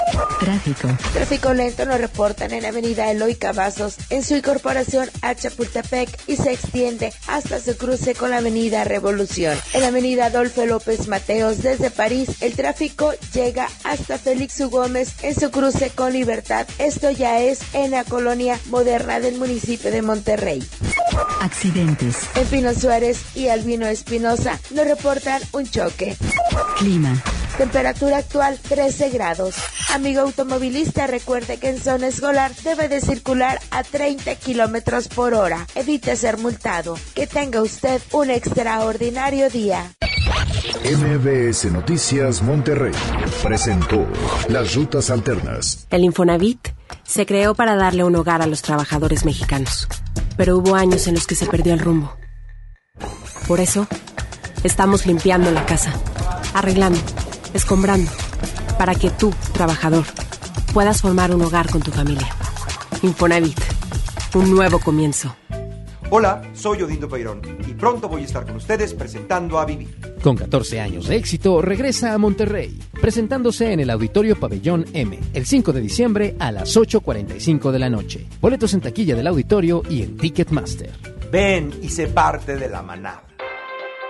Tráfico. Tráfico lento nos reportan en Avenida Eloy Cavazos en su incorporación a Chapultepec y se extiende hasta su cruce con la Avenida Revolución. En la Avenida Adolfo López Mateos desde París el tráfico llega hasta Félix U. Gómez en su cruce con Libertad. Esto ya es en la colonia moderna del municipio de Monterrey. Accidentes. En Pino Suárez y Albino Espinosa nos reportan un choque. Clima. Temperatura actual 13 grados. Amigo automovilista, recuerde que en zona escolar debe de circular a 30 kilómetros por hora. Evite ser multado. Que tenga usted un extraordinario día. MBS Noticias Monterrey presentó Las Rutas Alternas. El Infonavit se creó para darle un hogar a los trabajadores mexicanos, pero hubo años en los que se perdió el rumbo. Por eso, estamos limpiando la casa, arreglando, escombrando, para que tú, trabajador, puedas formar un hogar con tu familia. Infonavit, un nuevo comienzo. Hola, soy Odindo Peirón y pronto voy a estar con ustedes presentando a Vivi. Con 14 años de éxito, regresa a Monterrey, presentándose en el Auditorio Pabellón M, el 5 de diciembre a las 8.45 de la noche. Boletos en taquilla del auditorio y en Ticketmaster. Ven y sé parte de la manada.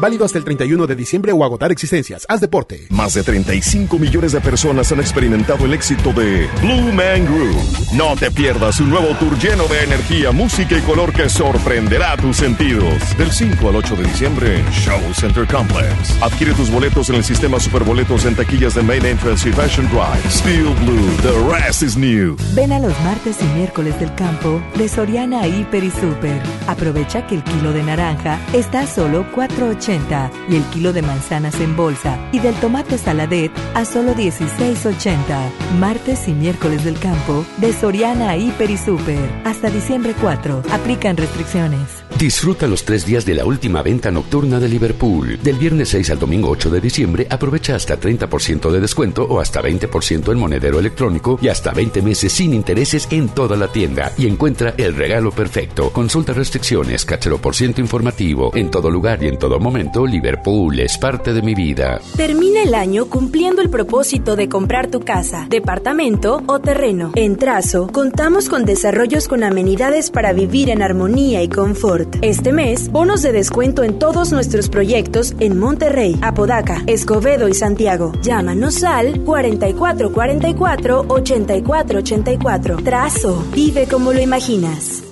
Válido hasta el 31 de diciembre o agotar existencias. Haz deporte. Más de 35 millones de personas han experimentado el éxito de Blue Man Group. No te pierdas un nuevo tour lleno de energía, música y color que sorprenderá tus sentidos. Del 5 al 8 de diciembre, Show Center Complex. Adquiere tus boletos en el sistema Superboletos en taquillas de Main Entrance y Fashion Drive. Steel Blue, the rest is new. Ven a los martes y miércoles del campo de Soriana Hiper y Super. Aprovecha que el kilo de naranja está a solo 4.80 y el kilo de manzanas en bolsa y del tomate saladet a solo 16.80. Martes y miércoles del campo de Soriana Hiper y Super. Hasta diciembre 4. Aplican restricciones. Disfruta los tres días de la última venta nocturna de Liverpool. Del viernes 6 al domingo 8 de diciembre aprovecha hasta 30% de descuento o hasta 20% en monedero electrónico y hasta 20 meses sin intereses en toda la tienda y encuentra el regalo perfecto. Consulta restricciones, cachero por ciento informativo. En todo lugar y en todo momento, Liverpool es parte de mi vida. Termina el año cumpliendo el propósito de comprar tu casa, departamento o terreno. En Trazo, contamos con desarrollos con amenidades para vivir en armonía y confort. Este mes, bonos de descuento en todos nuestros proyectos en Monterrey, Apodaca, Escobedo y Santiago. Llámanos al 4444-8484. Trazo, vive como lo imaginas.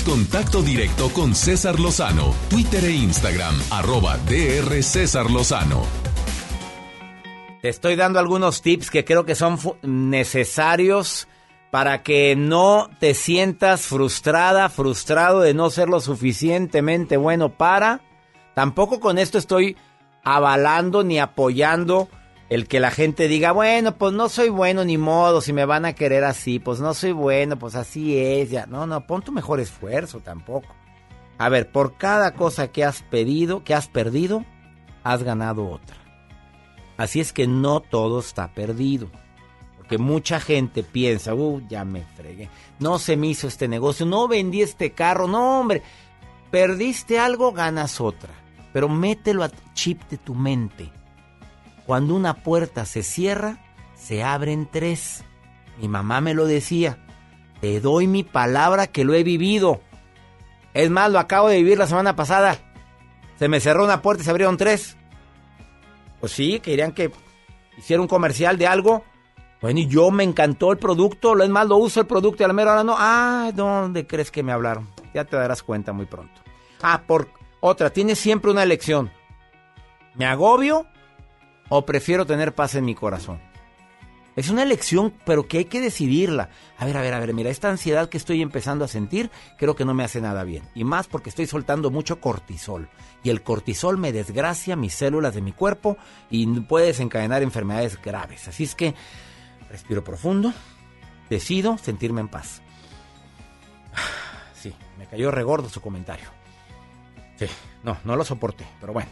contacto directo con César Lozano, Twitter e Instagram, arroba DR César Lozano. Te estoy dando algunos tips que creo que son necesarios para que no te sientas frustrada, frustrado de no ser lo suficientemente bueno para. Tampoco con esto estoy avalando ni apoyando el que la gente diga, bueno, pues no soy bueno ni modo, si me van a querer así, pues no soy bueno, pues así es, ya. No, no, pon tu mejor esfuerzo tampoco. A ver, por cada cosa que has pedido, que has perdido, has ganado otra. Así es que no todo está perdido. Porque mucha gente piensa, uh, ya me fregué. No se me hizo este negocio, no vendí este carro, no, hombre. Perdiste algo, ganas otra. Pero mételo a chip de tu mente cuando una puerta se cierra, se abren tres. Mi mamá me lo decía. Te doy mi palabra que lo he vivido. Es más, lo acabo de vivir la semana pasada. Se me cerró una puerta y se abrieron tres. Pues sí, querían que hiciera un comercial de algo. Bueno, y yo me encantó el producto, es más, lo uso el producto y a la mera hora no. Ah, ¿dónde crees que me hablaron? Ya te darás cuenta muy pronto. Ah, por otra, tienes siempre una elección. ¿Me agobio o prefiero tener paz en mi corazón? Es una elección, pero que hay que decidirla. A ver, a ver, a ver, mira, esta ansiedad que estoy empezando a sentir, creo que no me hace nada bien. Y más porque estoy soltando mucho cortisol. Y el cortisol me desgracia mis células de mi cuerpo y puede desencadenar enfermedades graves. Así es que respiro profundo, decido sentirme en paz. Sí, me cayó regordo su comentario. Sí, no, no lo soporté, pero bueno,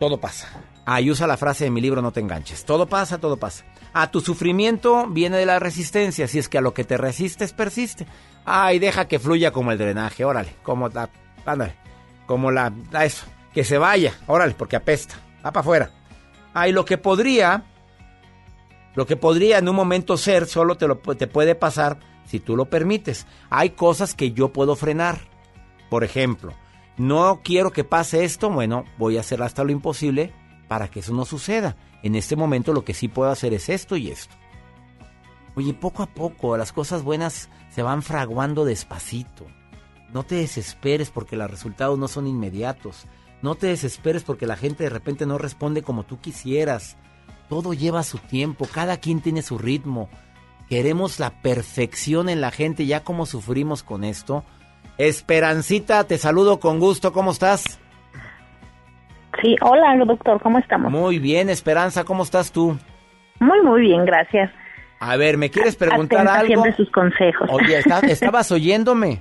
todo pasa. Ah, y usa la frase de mi libro No te enganches. Todo pasa, todo pasa. Ah, tu sufrimiento viene de la resistencia, si es que a lo que te resistes persiste. Ay, deja que fluya como el drenaje, órale, como la, ándale, como la, eso, que se vaya, órale, porque apesta, va para afuera. Ay, lo que podría, lo que podría en un momento ser, solo te, lo, te puede pasar si tú lo permites. Hay cosas que yo puedo frenar. Por ejemplo, no quiero que pase esto, bueno, voy a hacer hasta lo imposible para que eso no suceda. En este momento lo que sí puedo hacer es esto y esto. Oye, poco a poco las cosas buenas se van fraguando despacito. No te desesperes porque los resultados no son inmediatos. No te desesperes porque la gente de repente no responde como tú quisieras. Todo lleva su tiempo, cada quien tiene su ritmo. Queremos la perfección en la gente, ya como sufrimos con esto. Esperancita, te saludo con gusto, ¿cómo estás? Sí, hola doctor, ¿cómo estamos? Muy bien, Esperanza, ¿cómo estás tú? Muy, muy bien, gracias. A ver, ¿me quieres preguntar Atenta algo? siempre sus consejos. Oye, ¿está- ¿estabas oyéndome?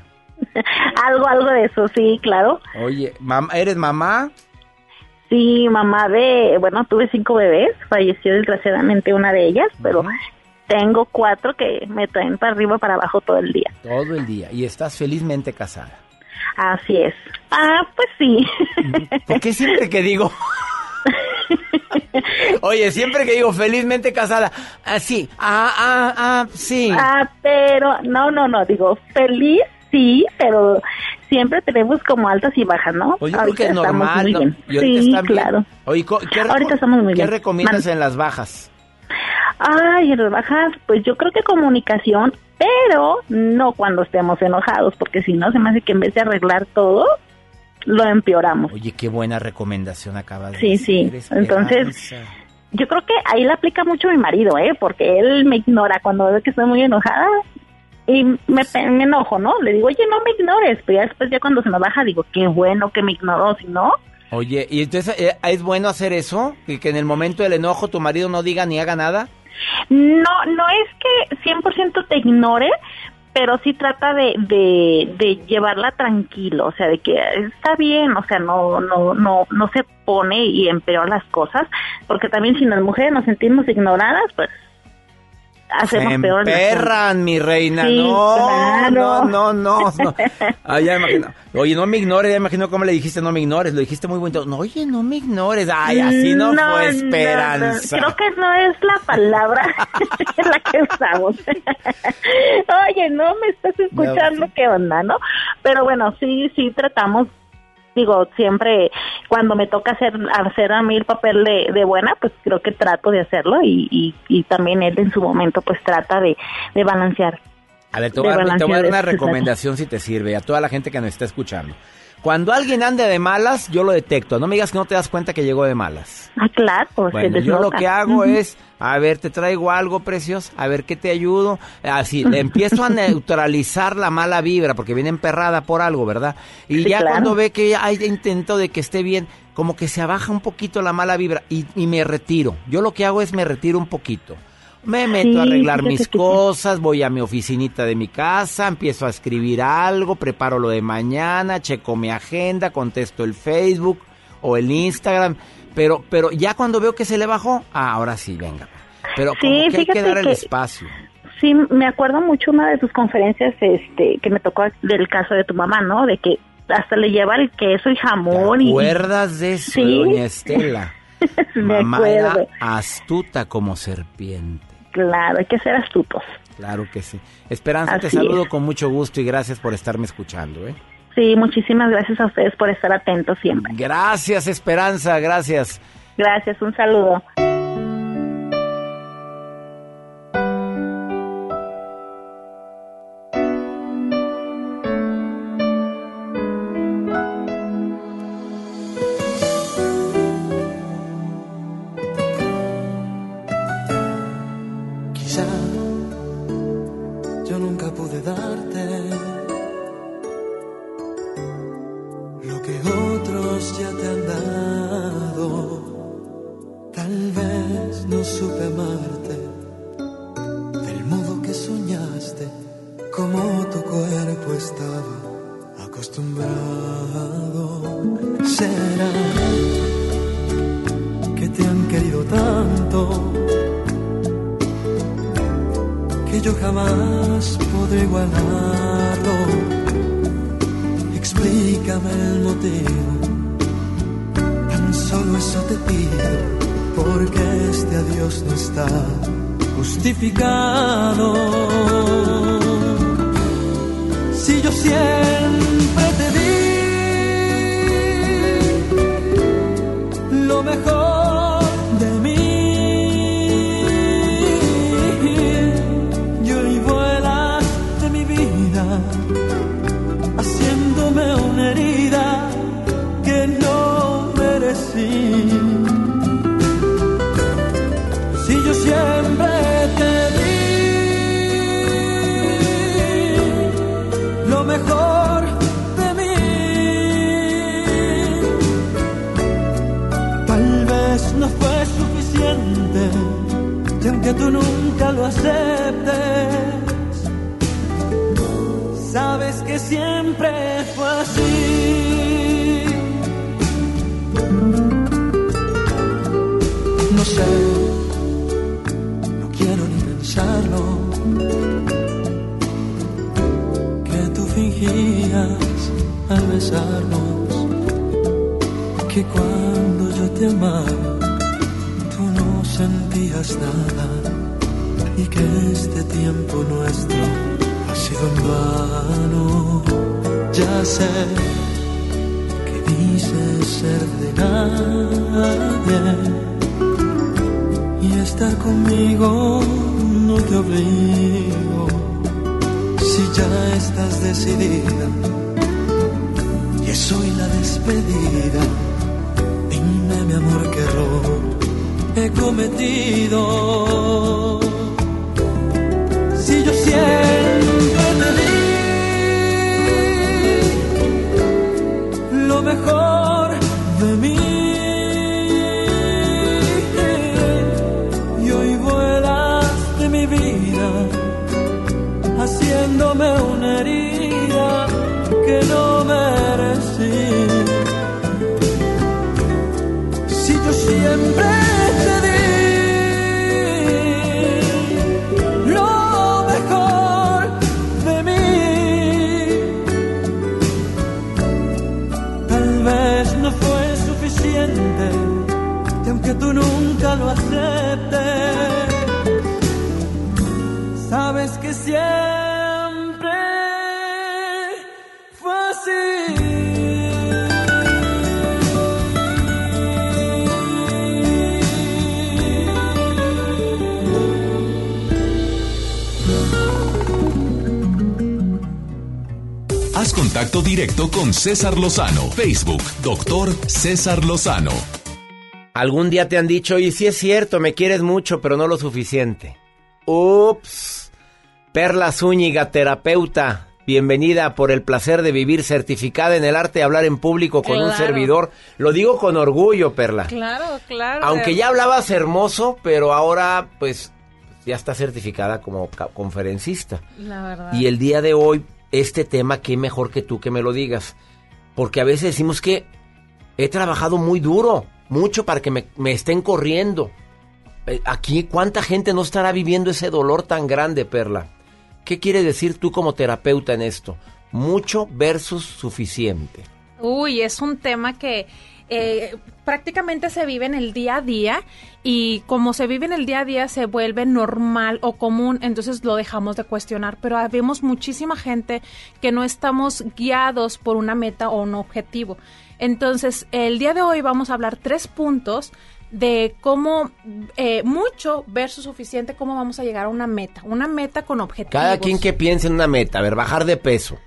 algo, algo de eso, sí, claro. Oye, mam- ¿eres mamá? Sí, mamá de, bueno, tuve cinco bebés, falleció desgraciadamente una de ellas, pero tengo cuatro que me traen para arriba, para abajo todo el día. Todo el día. Y estás felizmente casada. Así es. Ah, pues sí. ¿Por qué siempre que digo... Oye, siempre que digo felizmente casada, así, ah, ah, ah, sí. Ah, pero, no, no, no, digo, feliz, sí, pero siempre tenemos como altas y bajas, ¿no? Creo Ahorita que es normal. muy bien. Sí, claro. Oye, ¿qué, Ahorita estamos muy ¿qué bien. recomiendas Mande. en las bajas? Ay, en las bajas, pues yo creo que comunicación, pero no cuando estemos enojados, porque si no se me hace que en vez de arreglar todo, lo empeoramos. Oye, qué buena recomendación acabas de Sí, sí. Entonces, yo creo que ahí le aplica mucho mi marido, ¿eh? Porque él me ignora cuando ve que estoy muy enojada y me, enojo, ¿no? Le digo, oye, no me ignores, pero ya después, ya cuando se me baja, digo, qué bueno que me ignoró, si no, Oye, ¿y entonces eh, es bueno hacer eso? ¿Y que en el momento del enojo tu marido no diga ni haga nada? No, no es que 100% te ignore, pero sí trata de, de, de llevarla tranquilo, o sea, de que está bien, o sea, no, no, no, no se pone y empeora las cosas, porque también si las mujeres nos sentimos ignoradas, pues hacemos Se peor. emperran, mi reina. Sí, no, claro. no, no, no, no. Ah, ya me imagino. Oye, no me ignores, ya me imagino cómo le dijiste no me ignores. Lo dijiste muy bonito. No, oye, no me ignores. Ay, así no, No, fue no, esperanza. no. Creo que no es la palabra la que usamos. Oye, no me estás escuchando, ¿qué onda, no? Pero bueno, sí, sí tratamos, digo, siempre cuando me toca hacer, hacer a mí el papel de, de buena, pues creo que trato de hacerlo y, y, y también él en su momento pues trata de, de balancear. A ver, te voy a, dar- una recomendación si te sirve, a toda la gente que nos está escuchando. Cuando alguien ande de malas, yo lo detecto. No me digas que no te das cuenta que llegó de malas. Ah, claro, Bueno, yo lo que hago es, a ver, te traigo algo precioso, a ver qué te ayudo. Así, le empiezo a neutralizar la mala vibra, porque viene emperrada por algo, ¿verdad? Y Sí, ya claro. cuando ve que hay intento de que esté bien, como que se abaja un poquito la mala vibra y, y me retiro. Yo lo que hago es me retiro un poquito. Me meto Sí, a arreglar mis sí. cosas, voy a mi oficinita de mi casa, empiezo a escribir algo, preparo lo de mañana, checo mi agenda, contesto el Facebook o el Instagram, pero pero ya cuando veo que se le bajó, ah, ahora sí, venga. Pero Sí, como que hay que dar el que- espacio. Sí, me acuerdo mucho una de tus conferencias este que me tocó del caso de tu mamá, ¿no? De que hasta le lleva el queso y jamón y ¿Recuerdas de eso, doña Estela? me Mamá era astuta como serpiente. Claro, hay que ser astutos. Claro que sí. Esperanza, te saludo es. con mucho gusto y gracias por estarme escuchando, ¿eh? Sí, muchísimas gracias a ustedes por estar atentos siempre. Gracias, Esperanza, gracias. Gracias, un saludo. Sabes que siempre fue así. Haz contacto directo con César Lozano. Facebook, doctor César Lozano. Algún día te han dicho, y si es cierto, me quieres mucho, pero no lo suficiente. Ups. Perla Zúñiga, terapeuta. Bienvenida por el placer de vivir certificada en el arte de hablar en público con un servidor. Lo digo con orgullo, Perla. Claro, claro. Aunque ya hablabas hermoso, pero ahora pues ya está certificada como conferencista. La verdad. Y el día de hoy, este tema, qué mejor que tú que me lo digas. Porque a veces decimos que he trabajado muy duro, mucho para que me, estén corriendo. Eh, Aquí, ¿cuánta gente no estará viviendo ese dolor tan grande, Perla? ¿Qué quiere decir tú como terapeuta en esto? Mucho versus suficiente. Uy, es un tema que eh, prácticamente se vive en el día a día y como se vive en el día a día se vuelve normal o común, entonces lo dejamos de cuestionar. Pero vemos muchísima gente que no estamos guiados por una meta o un objetivo. Entonces, el día de hoy vamos a hablar tres puntos de cómo eh, mucho versus suficiente, cómo vamos a llegar a una meta, una meta con objetivos. Cada quien que piense en una meta, a ver, bajar de peso.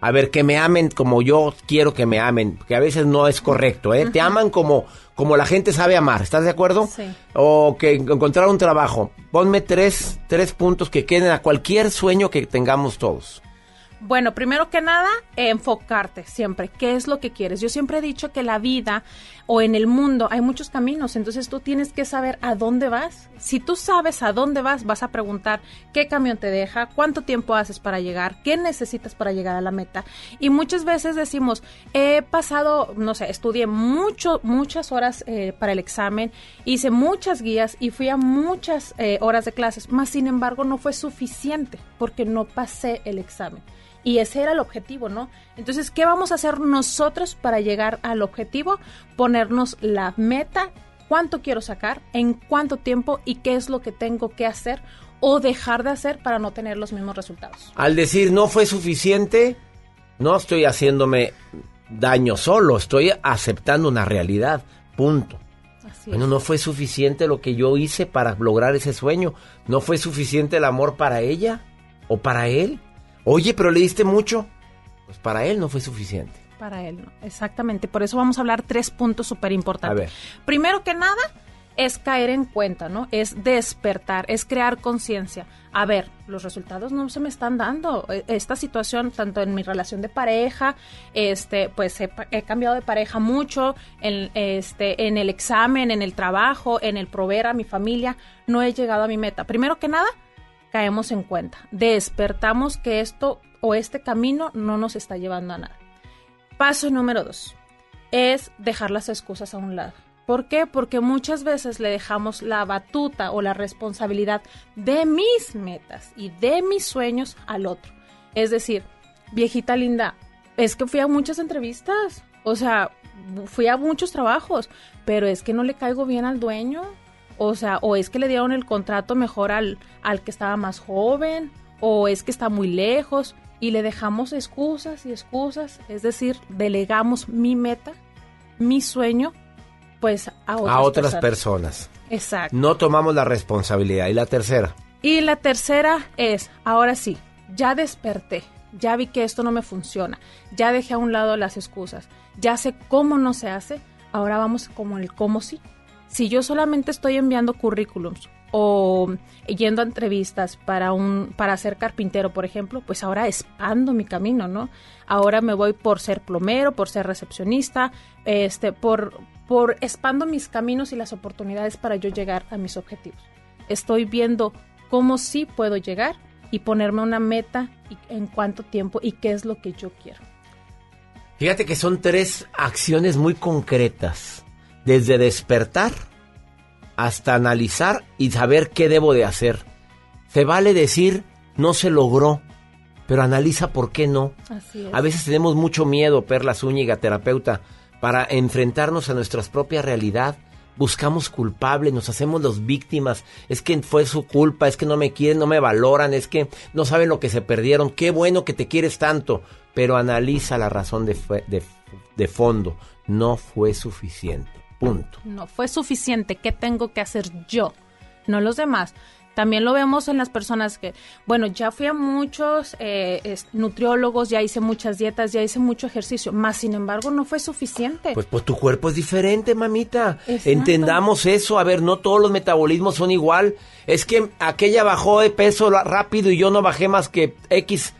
A ver, que me amen como yo quiero que me amen, que a veces no es correcto, ¿eh? Te aman como, como la gente sabe amar, ¿estás de acuerdo? Sí. O que encontrar un trabajo. Ponme tres, tres puntos que queden a cualquier sueño que tengamos todos. Bueno, primero que nada, enfocarte siempre. ¿Qué es lo que quieres? Yo siempre he dicho que la vida o en el mundo hay muchos caminos, entonces tú tienes que saber a dónde vas. Si tú sabes a dónde vas, vas a preguntar qué camión te deja, cuánto tiempo haces para llegar, qué necesitas para llegar a la meta. Y muchas veces decimos, he pasado, no sé, estudié mucho, muchas horas eh, para el examen, hice muchas guías y fui a muchas eh, horas de clases, más sin embargo no fue suficiente porque no pasé el examen. Y ese era el objetivo, ¿no? Entonces, ¿qué vamos a hacer nosotros para llegar al objetivo? Ponernos la meta, cuánto quiero sacar, en cuánto tiempo y qué es lo que tengo que hacer o dejar de hacer para no tener los mismos resultados. Al decir no fue suficiente, no estoy haciéndome daño solo, estoy aceptando una realidad, punto. Así Bueno, no fue suficiente lo que yo hice para lograr ese sueño, no fue suficiente el amor para ella o para él. Oye, pero le diste mucho. Pues para él no fue suficiente. Para él, no. Exactamente. Por eso vamos a hablar tres puntos súper A importantes. ver. Primero que nada, es caer en cuenta, ¿no? Es despertar, es crear conciencia. A ver, los resultados no se me están dando. E- Esta situación, tanto en mi relación de pareja, este, pues he, he cambiado de pareja mucho, en, este, en el examen, en el trabajo, en el proveer a mi familia, no he llegado a mi meta. Primero que nada, caemos en cuenta, despertamos que esto o este camino no nos está llevando a nada. Paso número dos es dejar las excusas a un lado. ¿Por qué? Porque muchas veces le dejamos la batuta o la responsabilidad de mis metas y de mis sueños al otro. Es decir, viejita linda, es que fui a muchas entrevistas, o sea, fui a muchos trabajos, pero es que no le caigo bien al dueño, o sea, o es que le dieron el contrato mejor al, al que estaba más joven, o es que está muy lejos, y le dejamos excusas y excusas, es decir, delegamos mi meta, mi sueño, pues a otras, a otras personas. Exacto. No tomamos la responsabilidad. Y la tercera. Y la tercera es, ahora sí, ya desperté, ya vi que esto no me funciona, ya dejé a un lado las excusas, ya sé cómo no se hace, ahora vamos como el cómo sí. Si yo solamente estoy enviando currículums o yendo a entrevistas para un para ser carpintero, por ejemplo, pues ahora expando mi camino, ¿no? Ahora me voy por ser plomero, por ser recepcionista, este por por expando mis caminos y las oportunidades para yo llegar a mis objetivos. Estoy viendo cómo sí puedo llegar y ponerme una meta y en cuánto tiempo y qué es lo que yo quiero. Fíjate que son tres acciones muy concretas. Desde despertar hasta analizar y saber qué debo de hacer. Se vale decir no se logró, pero analiza por qué no. Así es. A veces tenemos mucho miedo, Perla Zúñiga, terapeuta, para enfrentarnos a nuestra propia realidad. Buscamos culpables, nos hacemos los víctimas. Es que fue su culpa, es que no me quieren, no me valoran, es que no saben lo que se perdieron. Qué bueno que te quieres tanto, pero analiza la razón de, fue- de, de fondo. No fue suficiente. Punto. No fue suficiente. ¿Qué tengo que hacer yo? No los demás. También lo vemos en las personas que, bueno, ya fui a muchos eh, nutriólogos, ya hice muchas dietas, ya hice mucho ejercicio, más sin embargo no fue suficiente. Pues, pues tu cuerpo es diferente, mamita. Exacto. Entendamos eso. A ver, no todos los metabolismos son igual. Es que aquella bajó de peso rápido y yo no bajé más que X.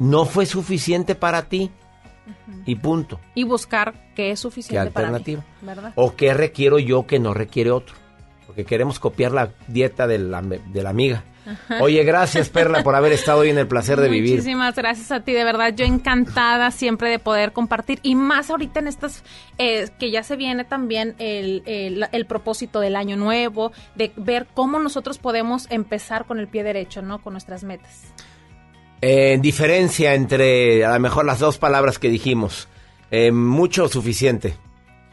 No fue suficiente para ti. Y punto. y buscar qué es ¿Qué suficiente para mí, alternativa? ¿verdad? ¿O qué requiero yo que no requiere otro? Porque queremos copiar la dieta de la, de la amiga. Ajá. Oye, gracias Perla por haber estado hoy en el placer de vivir. Muchísimas gracias a ti, de verdad, yo encantada siempre de poder compartir y más ahorita en estas, eh, que ya se viene también el, el, el propósito del año nuevo, de ver cómo nosotros podemos empezar con el pie derecho, ¿no? Con nuestras metas. Eh, diferencia entre a lo mejor las dos palabras que dijimos. eh, mucho o suficiente.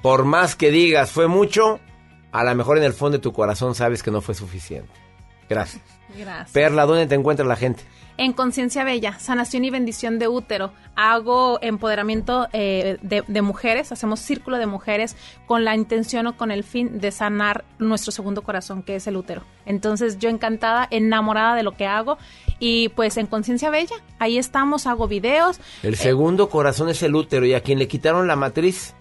Por más que digas fue mucho, a lo mejor en el fondo de tu corazón sabes que no fue suficiente. Gracias. Gracias. Perla, ¿dónde te encuentra la gente? En Conciencia Bella, sanación y bendición de útero. Hago empoderamiento eh, de, de mujeres, hacemos círculo de mujeres con la intención o con el fin de sanar nuestro segundo corazón, que es el útero. Entonces yo encantada, enamorada de lo que hago y pues en Conciencia Bella, ahí estamos, hago videos. El segundo corazón es el útero y a quien le quitaron la matriz.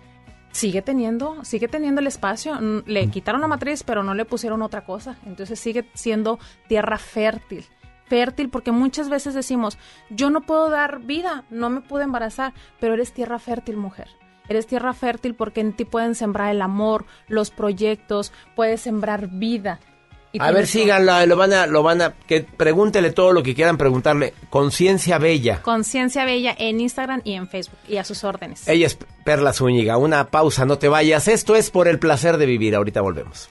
Sigue teniendo, sigue teniendo el espacio. Mm, Le quitaron la matriz, pero no le pusieron otra cosa. Entonces sigue siendo tierra fértil. Fértil porque muchas veces decimos, yo no puedo dar vida, no me pude embarazar, pero eres tierra fértil, mujer. Eres tierra fértil porque en ti pueden sembrar el amor, los proyectos, puedes sembrar vida. A ver, síganla, lo van a, lo van a, que pregúntele todo lo que quieran preguntarle. Conciencia Bella. Conciencia Bella en Instagram y en Facebook y a sus órdenes. Ella es Perla Zúñiga. Una pausa, no te vayas. Esto es por el placer de vivir. Ahorita volvemos.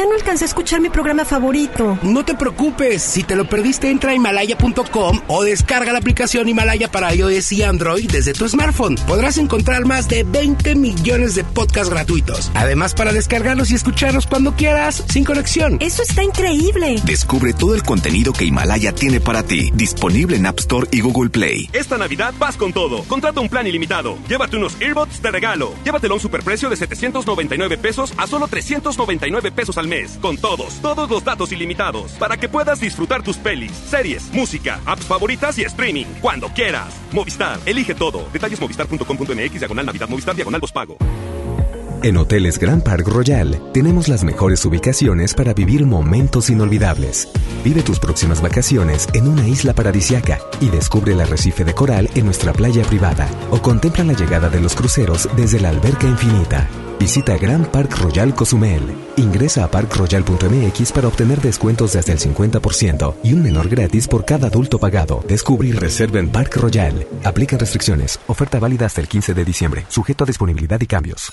Ya no alcancé a escuchar mi programa favorito. No te preocupes, si te lo perdiste entra a himalaya.com o descarga la aplicación Himalaya para iOS y Android desde tu smartphone. Podrás encontrar más de 20 millones de podcasts gratuitos. Además para descargarlos y escucharlos cuando quieras, sin conexión. Eso está increíble. Descubre todo el contenido que Himalaya tiene para ti, disponible en App Store y Google Play. Esta Navidad vas con todo. Contrata un plan ilimitado. Llévate unos earbuds de regalo. Llévatelo a un superprecio de 799 pesos a solo 399 pesos al mes. Con todos, todos los datos ilimitados. Para que puedas disfrutar tus pelis, series, música, apps favoritas y streaming. Cuando quieras. Movistar, elige todo. Detalles movistar.com.mx, diagonal Navidad, Movistar, diagonal pago. En Hoteles Grand Park Royal tenemos las mejores ubicaciones para vivir momentos inolvidables. Vive tus próximas vacaciones en una isla paradisiaca y descubre el arrecife de coral en nuestra playa privada o contempla la llegada de los cruceros desde la alberca infinita. Visita Grand Park Royal Cozumel. Ingresa a parkroyal.mx para obtener descuentos de hasta el 50% y un menor gratis por cada adulto pagado. Descubre y reserva en Park Royal. Aplican restricciones. Oferta válida hasta el 15 de diciembre. Sujeto a disponibilidad y cambios.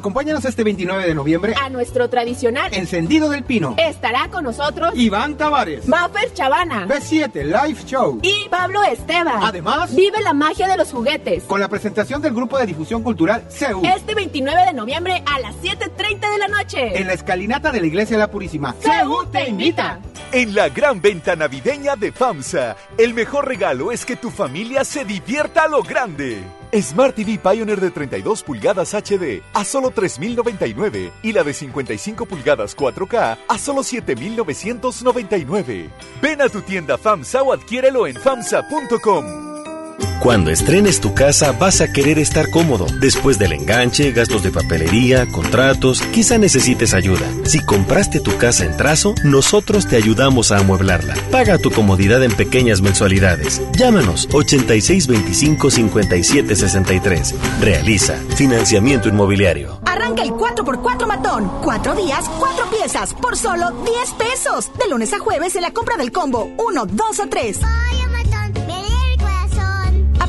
Acompáñanos este 29 de noviembre a nuestro tradicional Encendido del Pino. Estará con nosotros Iván Tavares, Maffer Chavana, B7 Live Show y Pablo Esteban. Además, vive la magia de los juguetes con la presentación del grupo de difusión cultural CEU. Este 29 de noviembre a las 7:30 de la noche en la escalinata de la Iglesia de la Purísima. CEU te invita. En la gran venta navideña de FAMSA, el mejor regalo es que tu familia se divierta a lo grande. Smart TV Pioneer de 32 pulgadas HD a solo 3.099 y la de 55 pulgadas 4K a solo 7.999. Ven a tu tienda FAMSA o adquiérelo en FAMSA.com. Cuando estrenes tu casa vas a querer estar cómodo. Después del enganche, gastos de papelería, contratos, quizá necesites ayuda. Si compraste tu casa en trazo, nosotros te ayudamos a amueblarla. Paga tu comodidad en pequeñas mensualidades. Llámanos 8625-5763. Realiza financiamiento inmobiliario. Arranca el 4x4 matón. Cuatro días, cuatro piezas, por solo 10 pesos. De lunes a jueves en la compra del combo 1, 2 o 3.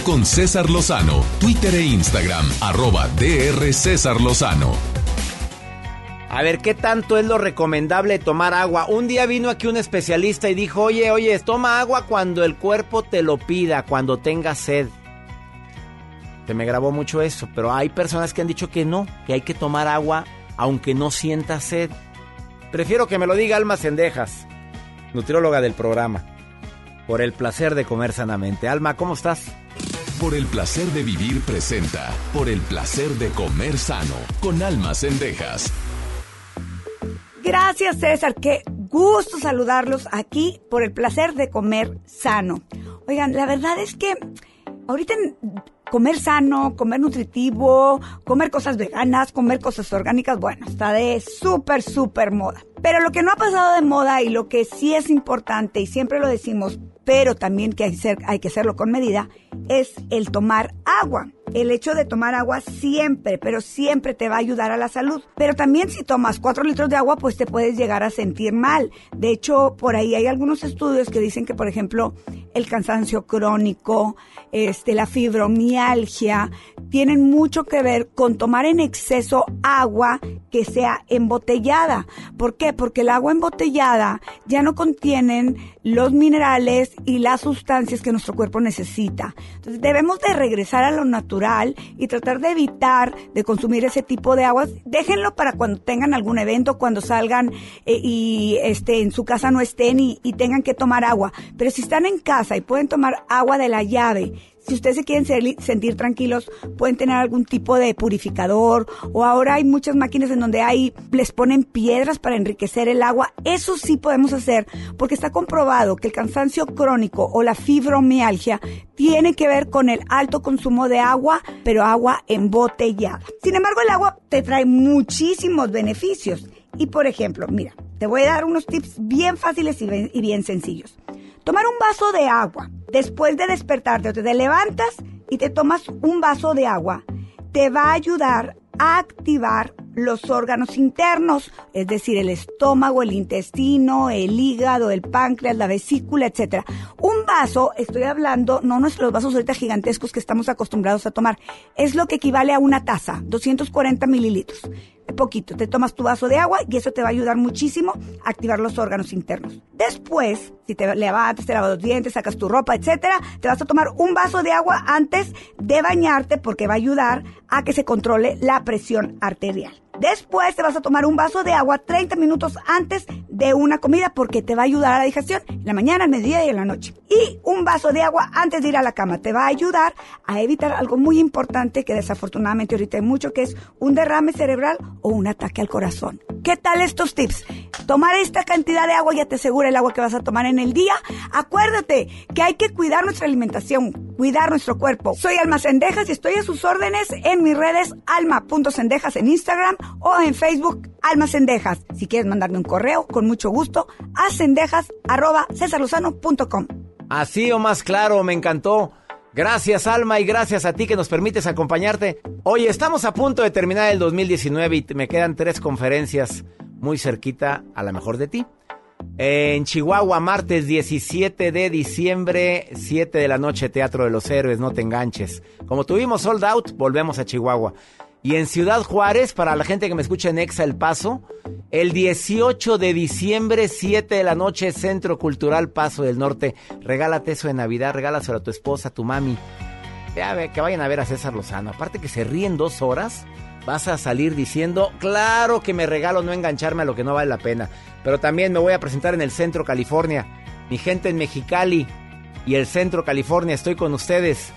Con César Lozano, Twitter e Instagram, arroba DR César Lozano. A ver, ¿qué tanto es lo recomendable tomar agua? Un día vino aquí un especialista y dijo, oye, oye, toma agua cuando el cuerpo te lo pida, cuando tengas sed. Se me grabó mucho eso, pero hay personas que han dicho que no, que hay que tomar agua aunque no sienta sed. Prefiero que me lo diga Alma Cendejas, nutrióloga del programa, por el placer de comer sanamente. Alma, ¿cómo estás? Por el placer de vivir presenta, por el placer de comer sano, con Alma Cendejas. Gracias César, qué gusto saludarlos aquí por el placer de comer sano. Oigan, la verdad es que ahorita comer sano, comer nutritivo, comer cosas veganas, comer cosas orgánicas, bueno, está de súper, súper moda. Pero lo que no ha pasado de moda y lo que sí es importante, y siempre lo decimos, pero también que hay, que hacerlo con medida, es el tomar agua. El hecho de tomar agua siempre, pero siempre te va a ayudar a la salud. Pero también si tomas 4 litros de agua, pues te puedes llegar a sentir mal. De hecho, por ahí hay algunos estudios que dicen que, por ejemplo, el cansancio crónico, este, la fibromialgia, tienen mucho que ver con tomar en exceso agua que sea embotellada. ¿Por qué? Porque el agua embotellada ya no contienen los minerales y las sustancias que nuestro cuerpo necesita. Entonces debemos de regresar a lo natural y tratar de evitar de consumir ese tipo de aguas. Déjenlo para cuando tengan algún evento, cuando salgan eh, y este, en su casa no estén y, y tengan que tomar agua. Pero si están en casa y pueden tomar agua de la llave, si ustedes se quieren sentir tranquilos, pueden tener algún tipo de purificador o ahora hay muchas máquinas en donde hay, les ponen piedras para enriquecer el agua. Eso sí podemos hacer porque está comprobado que el cansancio crónico o la fibromialgia tiene que ver con el alto consumo de agua, pero agua embotellada. Sin embargo, el agua te trae muchísimos beneficios. Y por ejemplo, mira, te voy a dar unos tips bien fáciles y bien sencillos. Tomar un vaso de agua después de despertarte o te levantas y te tomas un vaso de agua te va a ayudar a activar los órganos internos, es decir, el estómago, el intestino, el hígado, el páncreas, la vesícula, etcétera. Un vaso, estoy hablando, no nuestros vasos ahorita gigantescos que estamos acostumbrados a tomar, es lo que equivale a una taza, 240 mililitros. Poquito, te tomas tu vaso de agua y eso te va a ayudar muchísimo a activar los órganos internos. Después, si te levantas, te lavas los dientes, sacas tu ropa, etcétera, te vas a tomar un vaso de agua antes de bañarte porque va a ayudar a que se controle la presión arterial. Después te vas a tomar un vaso de agua 30 minutos antes de una comida porque te va a ayudar a la digestión en la mañana, al mediodía y en la noche. Y un vaso de agua antes de ir a la cama te va a ayudar a evitar algo muy importante que desafortunadamente ahorita hay mucho que es un derrame cerebral o un ataque al corazón. ¿Qué tal estos tips? Tomar esta cantidad de agua ya te asegura el agua que vas a tomar en el día. Acuérdate que hay que cuidar nuestra alimentación. cuidar nuestro cuerpo. Soy Alma Cendejas y estoy a sus órdenes en mis redes alma.cendejas en Instagram o en Facebook Alma Cendejas. Si quieres mandarme un correo, con mucho gusto, a cendejas arroba cesarlozano.com. Así o más claro, me encantó. Gracias Alma y gracias a ti que nos permites acompañarte. Oye, estamos a punto de terminar el 2019 y me quedan tres conferencias muy cerquita a la mejor de ti. En Chihuahua, martes 17 de diciembre, 7 de la noche, Teatro de los Héroes, no te enganches. Como tuvimos sold out, volvemos a Chihuahua. Y en Ciudad Juárez, para la gente que me escucha en Exa El Paso, el 18 de diciembre, 7 de la noche, Centro Cultural Paso del Norte. Regálate eso de Navidad, regálaselo a tu esposa, a tu mami. Que vayan a ver a César Lozano. Aparte que se ríen dos horas, vas a salir diciendo, claro que me regalo no engancharme a lo que no vale la pena. Pero también me voy a presentar en el Centro California. Mi gente en Mexicali y el Centro California, estoy con ustedes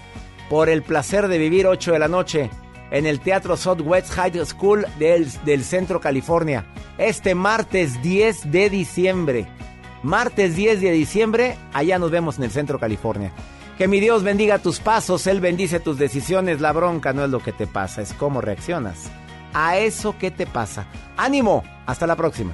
por el placer de vivir 8 de la noche en el Teatro Southwest High School del, del Centro California. Este martes 10 de diciembre. Martes 10 de diciembre, allá nos vemos en el Centro California. Que mi Dios bendiga tus pasos, Él bendice tus decisiones. La bronca no es lo que te pasa, es cómo reaccionas. A eso que te pasa. Ánimo, hasta la próxima.